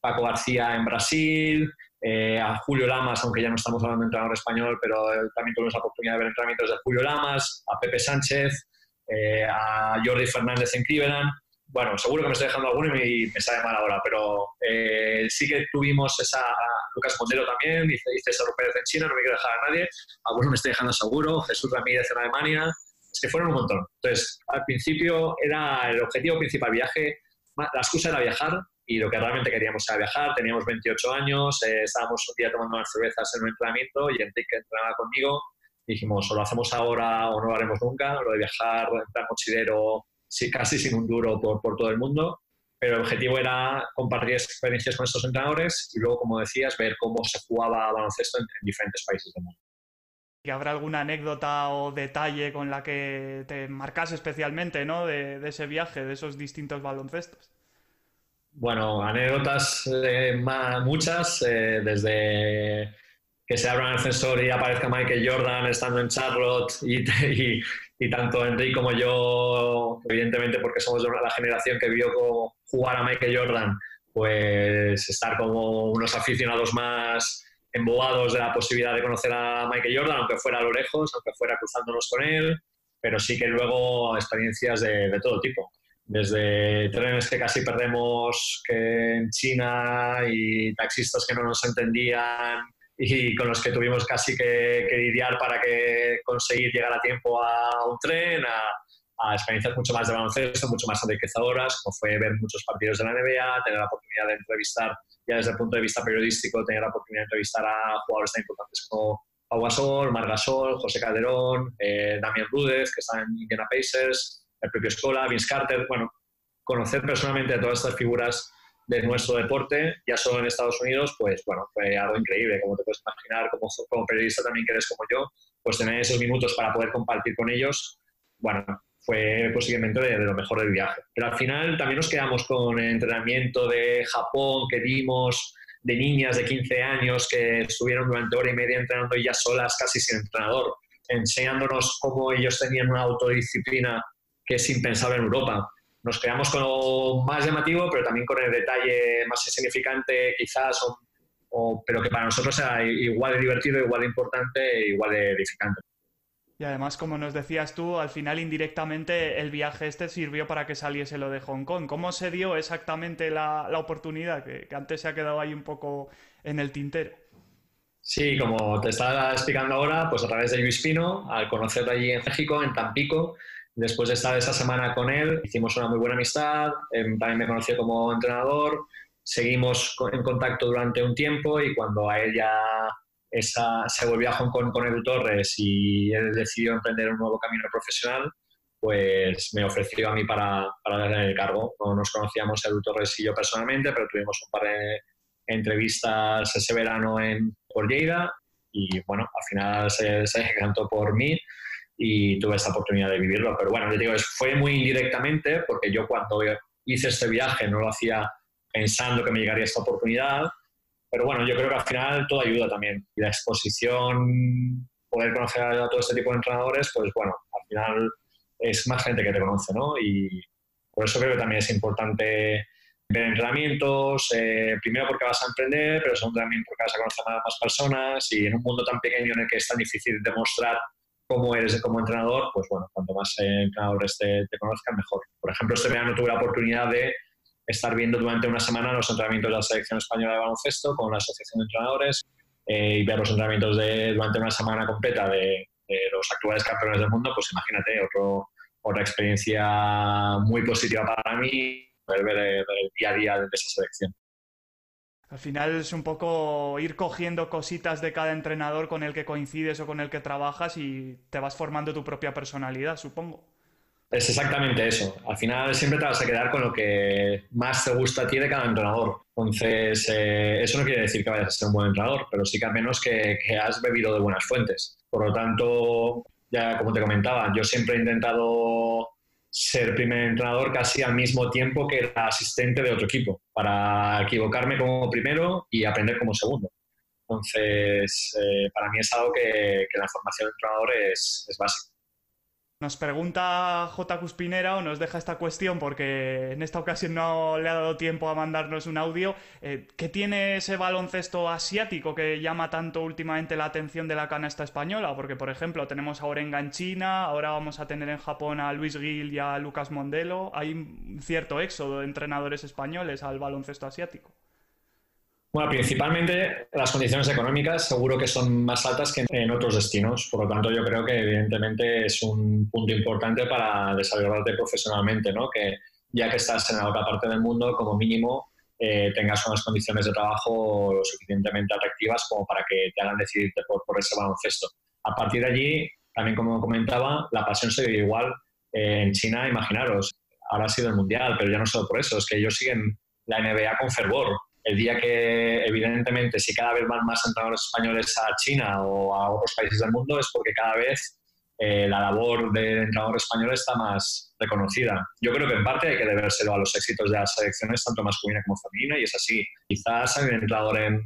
Paco García en Brasil, eh, a Julio Lamas, aunque ya no estamos hablando de entrenador español, pero eh, también tuvimos la oportunidad de ver entrenamientos de Julio Lamas, a Pepe Sánchez, a Jordi Fernández en Cleveland. Bueno, seguro que me estoy dejando alguno y me, sale mal ahora, pero sí que tuvimos esa. Lucas Montero también, dice César Pérez en China, no me quiero dejar a nadie. Algunos me estoy dejando seguro, Jesús Ramírez en Alemania, que fueron un montón. Entonces, al principio era el objetivo principal viaje, la excusa era viajar y lo que realmente queríamos era viajar. Teníamos 28 años, eh, estábamos un día tomando unas cervezas en un entrenamiento y Enrique entrenaba conmigo. Dijimos, o lo hacemos ahora o no lo haremos nunca. Lo de viajar en plan mochilero, sí, casi sin un duro por, por todo el mundo. Pero el objetivo era compartir experiencias con estos entrenadores y luego, como decías, ver cómo se jugaba baloncesto en diferentes países del mundo. ¿Y habrá alguna anécdota o detalle con la que te marcas especialmente ¿no? de, ese viaje, de esos distintos baloncestos? Bueno, anécdotas eh, muchas, eh, desde que se abra el ascensor y aparezca Michael Jordan estando en Charlotte y, *laughs* y, tanto Enrique como yo, evidentemente porque somos de la generación que vio jugar a Michael Jordan, pues estar como unos aficionados más embobados de la posibilidad de conocer a Michael Jordan, aunque fuera a lo lejos, aunque fuera cruzándonos con él, pero sí que luego experiencias de, todo tipo. Desde trenes que casi perdemos que en China y taxistas que no nos entendían y con los que tuvimos casi que, que lidiar para que conseguir llegar a tiempo a un tren, a, a experiencias mucho más de baloncesto, mucho más enriquecedoras, como fue ver muchos partidos de la NBA, tener la oportunidad de entrevistar, ya desde el punto de vista periodístico, tener la oportunidad de entrevistar a jugadores tan importantes como Pau Gasol, Margasol, José Calderón, eh, Rudez, que está en Indiana Pacers, el propio Escola, Vince Carter, bueno, conocer personalmente a todas estas figuras de nuestro deporte, ya solo en Estados Unidos, pues bueno, fue algo increíble, como te puedes imaginar, como, como periodista también que eres como yo, pues tener esos minutos para poder compartir con ellos, bueno, fue posiblemente de, lo mejor del viaje. Pero al final también nos quedamos con el entrenamiento de Japón que dimos, de niñas de 15 años que estuvieron durante hora y media entrenando ya solas, casi sin entrenador, enseñándonos cómo ellos tenían una autodisciplina que es impensable en Europa. Nos quedamos con lo más llamativo, pero también con el detalle más insignificante quizás, pero que para nosotros era igual de divertido, igual de importante, igual de edificante. Y además, como nos decías tú, al final indirectamente el viaje este sirvió para que saliese lo de Hong Kong. ¿Cómo se dio exactamente la, oportunidad? Que, antes se ha quedado ahí un poco en el tintero. Sí, como te estaba explicando ahora, pues a través de Luis Pino, al conocerlo allí en México, en Tampico, después de estar esa semana con él, hicimos una muy buena amistad, em, también me conoció como entrenador, seguimos en contacto durante un tiempo y cuando a él ya esa, se volvió a Hong Kong con Edu Torres y él decidió emprender un nuevo camino profesional, pues me ofreció a mí para, para darle el cargo. No nos conocíamos Edu Torres y yo personalmente, pero tuvimos un par de entrevistas ese verano en por Lleida y bueno, al final se, se encantó por mí y tuve esta oportunidad de vivirlo. Pero bueno, digo, fue muy indirectamente porque yo cuando hice este viaje no lo hacía pensando que me llegaría esta oportunidad, pero bueno, yo creo que al final todo ayuda también. Y la exposición, poder conocer a todo este tipo de entrenadores, pues bueno, al final es más gente que te conoce, ¿no? Y por eso creo que también es importante ver entrenamientos, eh, primero porque vas a emprender, pero segundo también porque vas a conocer a más personas y en un mundo tan pequeño en el que es tan difícil demostrar cómo eres como entrenador, pues bueno, cuanto más entrenadores te, te conozcan, mejor. Por ejemplo, este verano tuve la oportunidad de estar viendo durante una semana los entrenamientos de la selección española de baloncesto con la Asociación de Entrenadores eh, y ver los entrenamientos de, durante una semana completa de, los actuales campeones del mundo, pues imagínate, otro, otra experiencia muy positiva para mí ver el, el día a día de esa selección. Al final es un poco ir cogiendo cositas de cada entrenador con el que coincides o con el que trabajas y te vas formando tu propia personalidad, supongo. Es exactamente eso. Al final siempre te vas a quedar con lo que más te gusta a ti de cada entrenador. Entonces, eh, eso no quiere decir que vayas a ser un buen entrenador, pero sí que al menos que, has bebido de buenas fuentes. Por lo tanto, ya como te comentaba, yo siempre he intentado ser primer entrenador casi al mismo tiempo que era asistente de otro equipo, para equivocarme como primero y aprender como segundo. Entonces, eh, para mí es algo que, que la formación de entrenador es, es básica. Nos pregunta J. Cuspinera o nos deja esta cuestión porque en esta ocasión no le ha dado tiempo a mandarnos un audio. Eh, ¿Qué tiene ese baloncesto asiático que llama tanto últimamente la atención de la canasta española? Porque, por ejemplo, tenemos a Orenga en China, ahora vamos a tener en Japón a Luis Gil y a Lucas Mondelo. Hay un cierto éxodo de entrenadores españoles al baloncesto asiático. Bueno, principalmente las condiciones económicas seguro que son más altas que en otros destinos. Por lo tanto, yo creo que evidentemente es un punto importante para desarrollarte profesionalmente, ¿no? Que ya que estás en la otra parte del mundo, como mínimo, eh, tengas unas condiciones de trabajo lo suficientemente atractivas como para que te hagan decidirte por, por ese baloncesto. A partir de allí, también como comentaba, la pasión se vive igual. Eh, en China, imaginaros, ahora ha sido el Mundial, pero ya no solo por eso, es que ellos siguen la NBA con fervor el día que, evidentemente, si cada vez van más entrenadores españoles a China o a otros países del mundo, es porque cada vez eh, la labor del entrenador español está más reconocida. Yo creo que en parte hay que debérselo a los éxitos de las selecciones, tanto masculina como femenina, y es así. Quizás hay un entrenador en,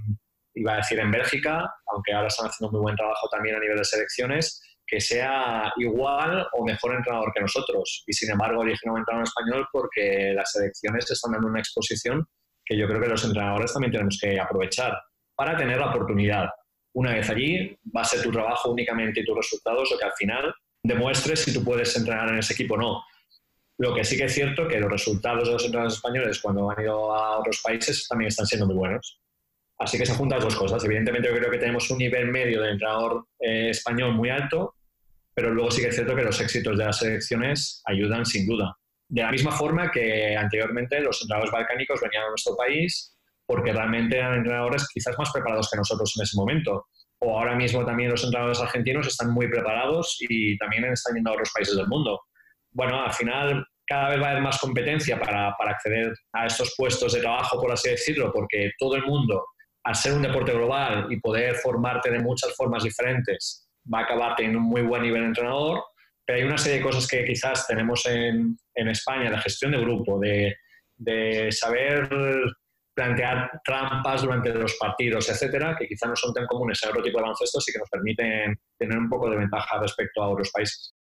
iba a decir en Bélgica, aunque ahora están haciendo muy buen trabajo también a nivel de selecciones, que sea igual o mejor entrenador que nosotros. Y sin embargo, eligen un entrenador español porque las selecciones están dando una exposición que yo creo que los entrenadores también tenemos que aprovechar para tener la oportunidad. Una vez allí, va a ser tu trabajo únicamente y tus resultados lo que al final demuestres si tú puedes entrenar en ese equipo o no. Lo que sí que es cierto que los resultados de los entrenadores españoles cuando han ido a otros países también están siendo muy buenos. Así que se juntan dos cosas. Evidentemente yo creo que tenemos un nivel medio de entrenador eh, español muy alto, pero luego sí que es cierto que los éxitos de las selecciones ayudan sin duda. De la misma forma que anteriormente los entrenadores balcánicos venían a nuestro país porque realmente eran entrenadores quizás más preparados que nosotros en ese momento. O ahora mismo también los entrenadores argentinos están muy preparados y también están yendo a otros países del mundo. Bueno, al final cada vez va a haber más competencia para, para acceder a estos puestos de trabajo, por así decirlo, porque todo el mundo, al ser un deporte global y poder formarte de muchas formas diferentes, va a acabar teniendo un muy buen nivel de entrenador pero hay una serie de cosas que quizás tenemos en, España, de gestión de grupo, de, saber plantear trampas durante los partidos, etcétera, que quizás no son tan comunes en otro tipo de baloncesto y que nos permiten tener un poco de ventaja respecto a otros países.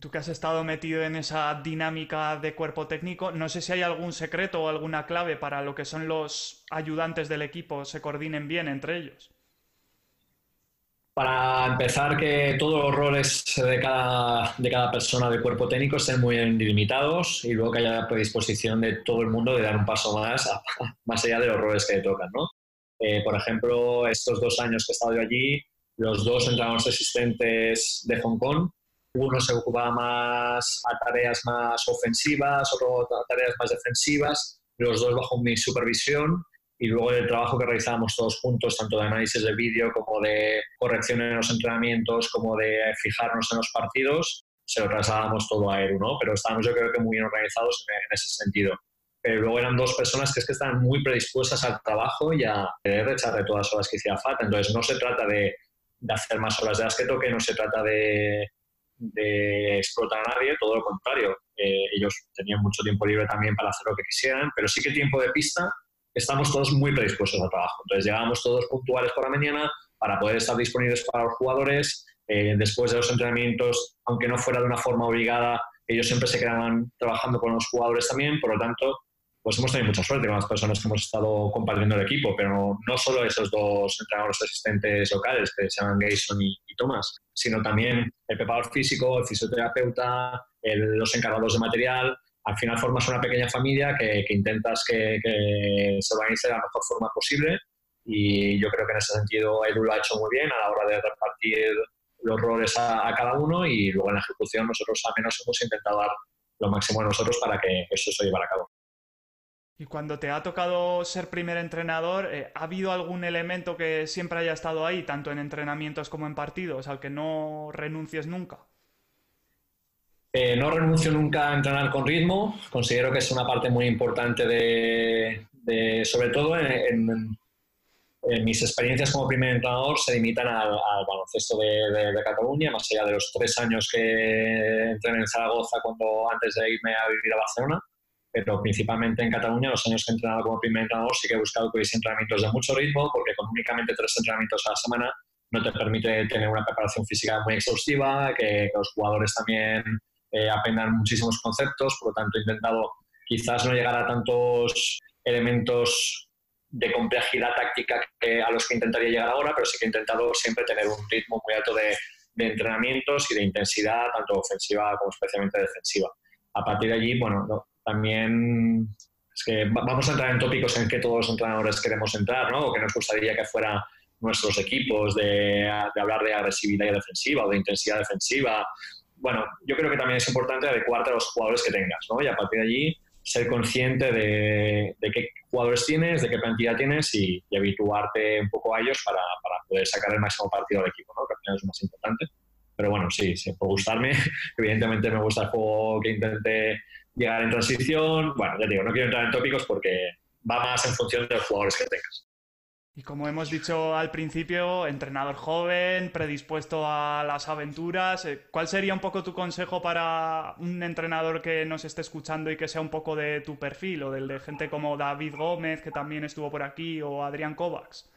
Tú que has estado metido en esa dinámica de cuerpo técnico, no sé si hay algún secreto o alguna clave para lo que son los ayudantes del equipo se coordinen bien entre ellos para empezar, que todos los roles de cada, de cada persona de cuerpo técnico estén muy delimitados y luego que haya predisposición de todo el mundo de dar un paso más, *laughs* más allá de los roles que le tocan. ¿no? Eh, por ejemplo, estos dos años que he estado yo allí, los dos entrenadores asistentes de Hong Kong, uno se ocupaba más a tareas más ofensivas, otro a tareas más defensivas, los dos bajo mi supervisión y luego el trabajo que realizábamos todos juntos, tanto de análisis de vídeo como de corrección en los entrenamientos, como de fijarnos en los partidos, se lo trasladábamos todo a Eru, ¿no? Pero estábamos yo creo que muy bien organizados en, ese sentido. Pero luego eran dos personas que es que estaban muy predispuestas al trabajo y a querer echarle todas las horas que hiciera falta. Entonces no se trata de, de hacer más horas de basqueto, que no se trata de, de explotar a nadie, todo lo contrario. Eh, ellos tenían mucho tiempo libre también para hacer lo que quisieran, pero sí que tiempo de pista estamos todos muy predispuestos al trabajo. Entonces llegábamos todos puntuales por la mañana para poder estar disponibles para los jugadores. Eh, después de los entrenamientos, aunque no fuera de una forma obligada, ellos siempre se quedaban trabajando con los jugadores también. Por lo tanto, pues hemos tenido mucha suerte con las personas que hemos estado compartiendo el equipo, pero no solo esos dos entrenadores asistentes locales que se llaman Gayson y, Thomas, sino también el preparador físico, el fisioterapeuta, los encargados de material, al final formas una pequeña familia que, intentas que, se organice de la mejor forma posible y yo creo que en ese sentido Edu lo ha hecho muy bien a la hora de repartir los roles a, cada uno y luego en la ejecución nosotros al menos hemos intentado dar lo máximo de nosotros para que eso se llevara a cabo. Y cuando te ha tocado ser primer entrenador, eh, ¿ha habido algún elemento que siempre haya estado ahí, tanto en entrenamientos como en partidos, al que no renuncies nunca? Eh, no renuncio nunca a entrenar con ritmo. Considero que es una parte muy importante de, sobre todo en, mis experiencias como primer entrenador, se limitan al, baloncesto de, Cataluña, más allá de los tres años que entrené en Zaragoza cuando antes de irme a vivir a Barcelona. Pero principalmente en Cataluña, los años que he entrenado como primer entrenador, sí que he buscado que hubiese entrenamientos de mucho ritmo, porque con únicamente tres entrenamientos a la semana no te permite tener una preparación física muy exhaustiva, que los jugadores también eh, muchísimos conceptos, por lo tanto he intentado quizás no llegar a tantos elementos de complejidad táctica a los que intentaría llegar ahora, pero sí que he intentado siempre tener un ritmo muy alto de, entrenamientos y de intensidad, tanto ofensiva como especialmente defensiva. A partir de allí, bueno, también es que vamos a entrar en tópicos en que todos los entrenadores queremos entrar, ¿no? O que nos gustaría que fueran nuestros equipos de, de hablar de agresividad defensiva o de intensidad defensiva bueno, yo creo que también es importante adecuarte a los jugadores que tengas, ¿no? Y a partir de allí ser consciente de, qué jugadores tienes, de qué plantilla tienes y, habituarte un poco a ellos para, poder sacar el máximo partido al equipo, ¿no? Que al final es lo más importante. Pero bueno, sí, sí, por gustarme. *laughs* Evidentemente me gusta el juego que intente llegar en transición. Bueno, ya digo, no quiero entrar en tópicos porque va más en función de los jugadores que tengas. Y como hemos dicho al principio, entrenador joven, predispuesto a las aventuras. Eh, ¿Cuál sería un poco tu consejo para un entrenador que nos esté escuchando y que sea un poco de tu perfil o del de gente como David Gómez, que también estuvo por aquí, o Adrián Kovacs?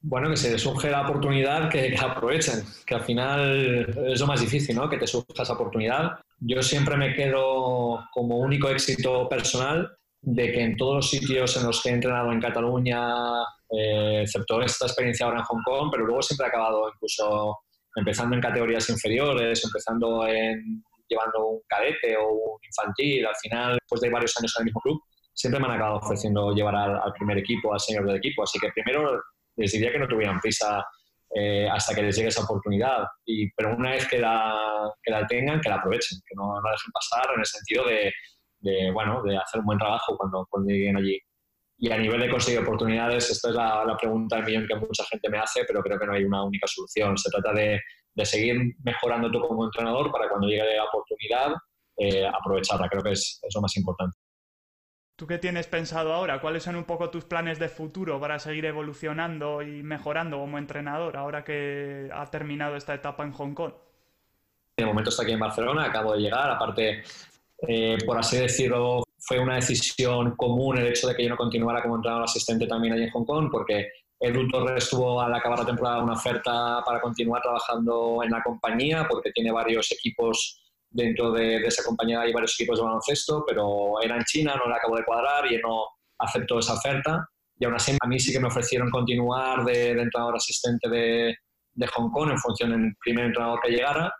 Bueno, que se surge la oportunidad, que, aprovechen, que al final es lo más difícil, ¿no? Que te surja esa oportunidad. Yo siempre me quedo como único éxito personal de que en todos los sitios en los que he entrenado en Cataluña, eh, excepto esta experiencia ahora en Hong Kong, pero luego siempre he acabado incluso empezando en categorías inferiores, empezando en llevando un cadete o un infantil, al final, después de varios años en el mismo club, siempre me han acabado ofreciendo llevar al, primer equipo, al señor del equipo, así que primero les diría que no tuvieran prisa eh, hasta que les llegue esa oportunidad, y, pero una vez que la, que la tengan, que la aprovechen, que no, no dejen pasar en el sentido de, de, bueno, de hacer un buen trabajo cuando, cuando lleguen allí. Y a nivel de conseguir oportunidades, esta es la, pregunta del millón que mucha gente me hace, pero creo que no hay una única solución. Se trata de, de seguir mejorando tú como entrenador para cuando llegue la oportunidad eh, aprovecharla. Creo que es, es, lo más importante. ¿Tú qué tienes pensado ahora? ¿Cuáles son un poco tus planes de futuro para seguir evolucionando y mejorando como entrenador ahora que ha terminado esta etapa en Hong Kong? De momento está aquí en Barcelona, acabo de llegar. Aparte, eh, por así decirlo, fue una decisión común el hecho de que yo no continuara como entrenador asistente también allí en Hong Kong, porque Edu Torres tuvo al acabar la temporada una oferta para continuar trabajando en la compañía, porque tiene varios equipos dentro de, esa compañía, hay varios equipos de baloncesto, pero era en China, no le acabó de cuadrar y no aceptó esa oferta. Y aún así, a mí sí que me ofrecieron continuar de, entrenador asistente de, de Hong Kong en función del primer entrenador que llegara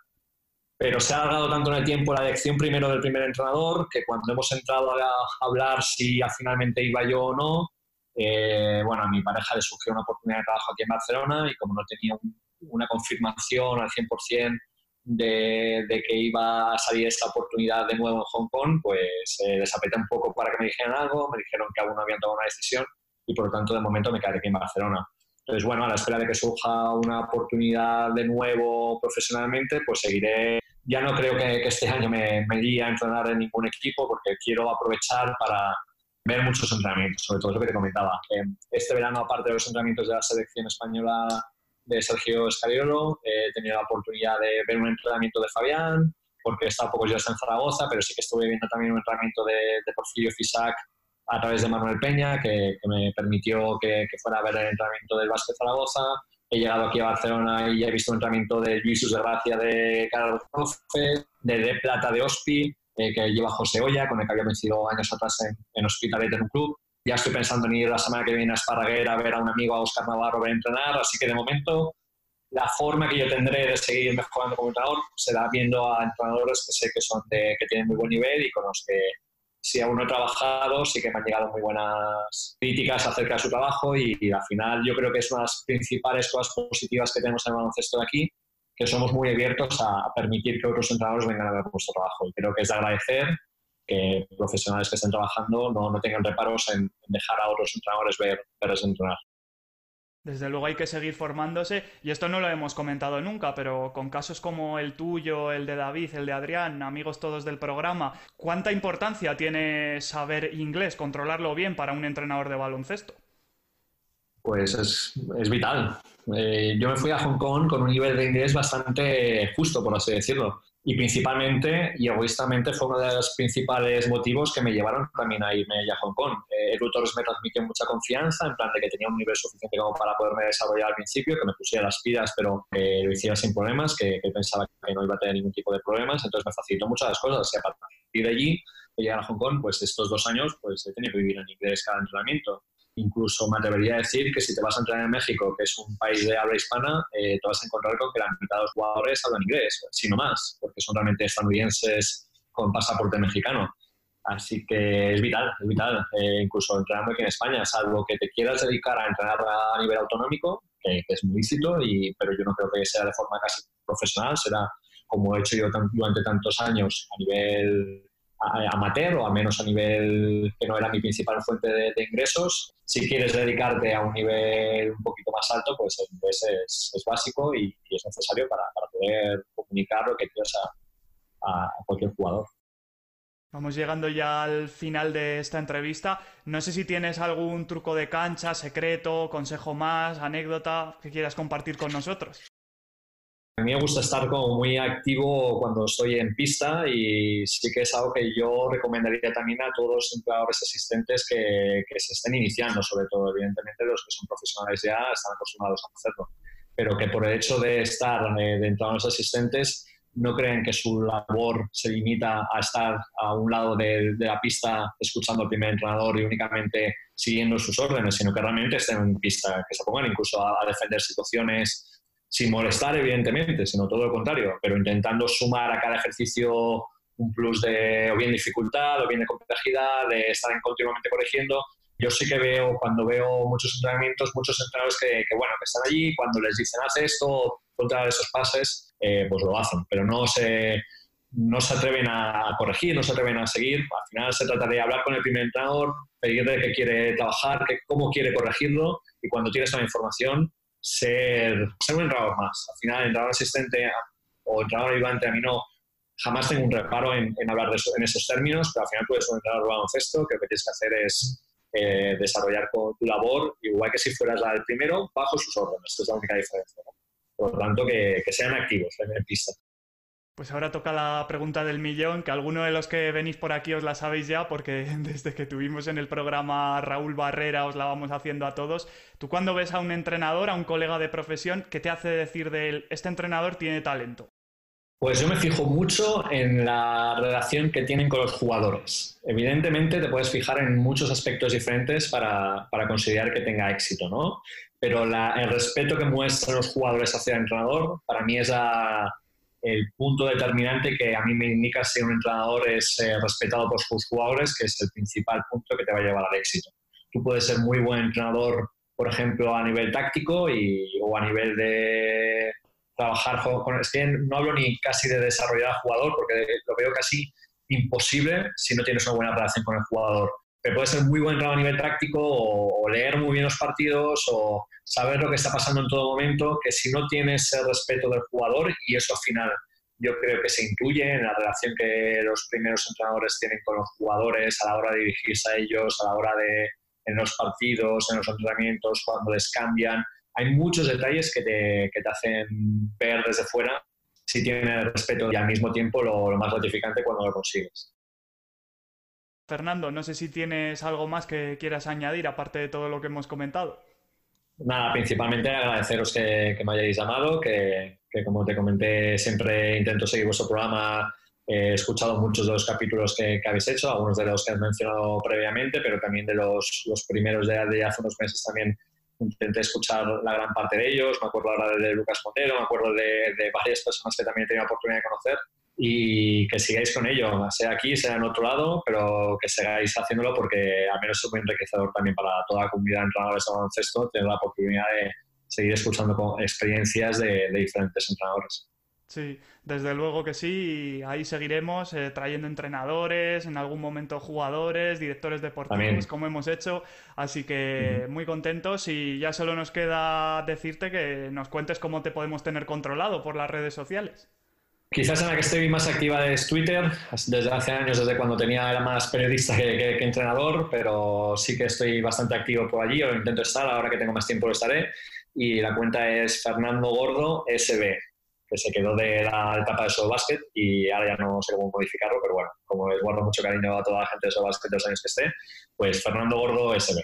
pero se ha alargado tanto en el tiempo la elección primero del primer entrenador que cuando hemos entrado a hablar si finalmente iba yo o no, eh, bueno, a mi pareja le surgió una oportunidad de trabajo aquí en Barcelona y como no tenía una confirmación al 100% de, de, que iba a salir esta oportunidad de nuevo en Hong Kong, pues eh, les apreté un poco para que me dijeran algo, me dijeron que aún no habían tomado una decisión y por lo tanto de momento me quedé aquí en Barcelona. Entonces, bueno, a la espera de que surja una oportunidad de nuevo profesionalmente, pues seguiré. Ya no creo que, este año me, me a entrenar en ningún equipo porque quiero aprovechar para ver muchos entrenamientos, sobre todo lo que te comentaba. Este verano, aparte de los entrenamientos de la selección española de Sergio Escariolo, he tenido la oportunidad de ver un entrenamiento de Fabián, porque he estado pocos días en Zaragoza, pero sí que estuve viendo también un entrenamiento de, de Porfirio Fisac a través de Manuel Peña, que, me permitió que, fuera a ver el entrenamiento del Básquet Zaragoza. He llegado aquí a Barcelona y he visto un entrenamiento de Luis Gracia de Carlos Rofe, de De Plata de Ospi, eh, que lleva José Olla, con el que había vencido años atrás en, en Hospitalet en un club. Ya estoy pensando en ir la semana que viene a Esparraguer a ver a un amigo, a Oscar Navarro, a entrenar, así que de momento la forma que yo tendré de seguir mejorando como entrenador será viendo a entrenadores que sé que son de, que tienen muy buen nivel y con los que si aún no he trabajado, sí que me han llegado muy buenas críticas acerca de su trabajo y, al final yo creo que es una de las principales cosas positivas que tenemos en el baloncesto de aquí, que somos muy abiertos a, permitir que otros entrenadores vengan a ver nuestro trabajo. Y creo que es de agradecer que profesionales que estén trabajando no, no tengan reparos en, dejar a otros entrenadores ver, verles entrenar. Desde luego hay que seguir formándose y esto no lo hemos comentado nunca, pero con casos como el tuyo, el de David, el de Adrián, amigos todos del programa, ¿cuánta importancia tiene saber inglés, controlarlo bien para un entrenador de baloncesto? Pues es, vital. Eh, yo me fui a Hong Kong con un nivel de inglés bastante justo, por así decirlo y principalmente y egoístamente fue uno de los principales motivos que me llevaron también a irme a Hong Kong. Eh, Edu Torres me transmitió mucha confianza, en plan de que tenía un nivel suficiente como para poderme desarrollar al principio, que me pusiera las pilas, pero que lo hiciera sin problemas, que, pensaba que no iba a tener ningún tipo de problemas, entonces me facilitó muchas las cosas. Y a partir de allí, de llegar a Hong Kong, pues estos dos años, pues he tenido que vivir en inglés cada entrenamiento. Incluso me atrevería a decir que si te vas a entrenar en México, que es un país de habla hispana, eh, te vas a encontrar con que la mitad de los jugadores hablan inglés, si no más, porque son realmente estadounidenses con pasaporte mexicano. Así que es vital, es vital, eh, incluso entrenando aquí en España, salvo que te quieras dedicar a entrenar a nivel autonómico, que, es muy lícito, y, pero yo no creo que sea de forma casi profesional, será como he hecho yo durante tantos años a nivel amateur o al menos a nivel que no era mi principal fuente de, ingresos. Si quieres dedicarte a un nivel un poquito más alto, pues el inglés es, básico y, es necesario para, poder comunicar lo que quieras a, cualquier jugador. Vamos llegando ya al final de esta entrevista. No sé si tienes algún truco de cancha, secreto, consejo más, anécdota que quieras compartir con nosotros. A mí me gusta estar como muy activo cuando estoy en pista y sí que es algo que yo recomendaría también a todos los entrenadores asistentes que, que, se estén iniciando, sobre todo, evidentemente los que son profesionales ya están acostumbrados a hacerlo, pero que por el hecho de estar eh, de entrenadores asistentes no creen que su labor se limita a estar a un lado de, de, la pista escuchando al primer entrenador y únicamente siguiendo sus órdenes, sino que realmente estén en pista, que se pongan incluso a, a defender situaciones sin molestar, evidentemente, sino todo lo contrario, pero intentando sumar a cada ejercicio un plus de o bien dificultad o bien de complejidad, de estar continuamente corrigiendo. Yo sí que veo, cuando veo muchos entrenamientos, muchos entrenadores que, bueno, que están allí, cuando les dicen haz esto, contra esos pases, eh, pues lo hacen, pero no se, no se atreven a corregir, no se atreven a seguir. Al final se trata de hablar con el primer entrenador, pedirle qué quiere trabajar, que, cómo quiere corregirlo, y cuando tienes la información, ser, ser un entrenador más. Al final, entrenador asistente o entrenador ayudante, a mí no, jamás tengo un reparo en, hablar de en esos términos, pero al final tú eres un entrenador baloncesto, que lo que tienes que hacer es eh, desarrollar tu labor, igual que si fueras la del primero, bajo sus órdenes. Esta es la única diferencia. Por lo tanto, que, que sean activos en pista. Pues ahora toca la pregunta del millón, que alguno de los que venís por aquí os la sabéis ya, porque *laughs* desde que tuvimos en el programa Raúl Barrera os la vamos haciendo a todos. Tú cuando ves a un entrenador, a un colega de profesión, ¿qué te hace decir de él, este entrenador tiene talento? Pues yo me fijo mucho en la relación que tienen con los jugadores. Evidentemente te puedes fijar en muchos aspectos diferentes para, para considerar que tenga éxito, ¿no? Pero el respeto que muestran los jugadores hacia el entrenador, para mí es a el punto determinante que a mí me indica si un entrenador es eh, respetado por sus jugadores, que es el principal punto que te va a llevar al éxito. tú puedes ser muy buen entrenador, por ejemplo, a nivel táctico y, o a nivel de trabajar con... Es no hablo ni casi de desarrollar jugador, porque lo veo casi imposible si no tienes una buena relación con el jugador. Pero puedes ser muy buen entrenador a nivel táctico o, leer muy bien los partidos o saber lo que está pasando en todo momento, que si no tienes el respeto del jugador, y eso al final yo creo que se intuye en la relación que los primeros entrenadores tienen con los jugadores a la hora de dirigirse a ellos, a la hora de en los partidos, en los entrenamientos, cuando les cambian. Hay muchos detalles que te, que te hacen ver desde fuera si tienes respeto y al mismo tiempo lo, lo más gratificante cuando lo consigues. Fernando, no sé si tienes algo más que quieras añadir aparte de todo lo que hemos comentado. Nada, principalmente agradeceros que, me hayáis llamado, que, como te comenté siempre intento seguir vuestro programa. He escuchado muchos de los capítulos que, habéis hecho, algunos de los que has mencionado previamente, pero también de los, los primeros de, de hace unos meses también intenté escuchar la gran parte de ellos. Me acuerdo ahora de Lucas Montero, me acuerdo de, de varias personas que también he tenido la oportunidad de conocer y que sigáis con ello, sea aquí, sea en otro lado, pero que sigáis haciéndolo porque al menos es muy enriquecedor también para toda la comunidad de entrenadores de baloncesto tener la oportunidad de seguir escuchando experiencias de, diferentes entrenadores. Sí, desde luego que sí, y ahí seguiremos eh, trayendo entrenadores, en algún momento jugadores, directores deportivos, como hemos hecho, así que muy contentos y ya solo nos queda decirte que nos cuentes cómo te podemos tener controlado por las redes sociales. Quizás en la que estoy más activa es Twitter, desde hace años, desde cuando tenía era más periodista que, entrenador, pero sí que estoy bastante activo por allí, o intento estar, ahora que tengo más tiempo lo estaré, y la cuenta es Fernando Gordo SB, que se quedó de la etapa de Solo Basket y ahora ya no sé cómo modificarlo, pero bueno, como les guardo mucho cariño a toda la gente de Solo Basket los años que esté, pues Fernando Gordo SB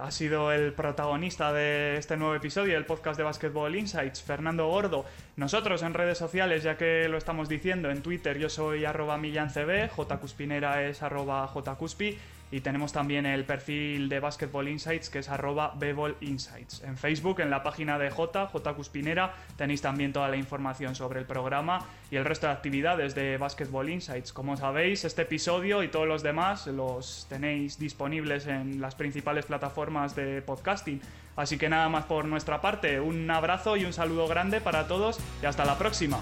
ha sido el protagonista de este nuevo episodio del podcast de Basketball Insights, Fernando Gordo. Nosotros en redes sociales, ya que lo estamos diciendo, en Twitter yo soy arroba millancb, jcuspinera es arroba jcuspi y tenemos también el perfil de Basketball Insights que es arroba Insights. En Facebook, en la página de J, J Cuspinera, tenéis también toda la información sobre el programa y el resto de actividades de Basketball Insights. Como sabéis, este episodio y todos los demás los tenéis disponibles en las principales plataformas de podcasting. Así que nada más por nuestra parte, un abrazo y un saludo grande para todos y hasta la próxima.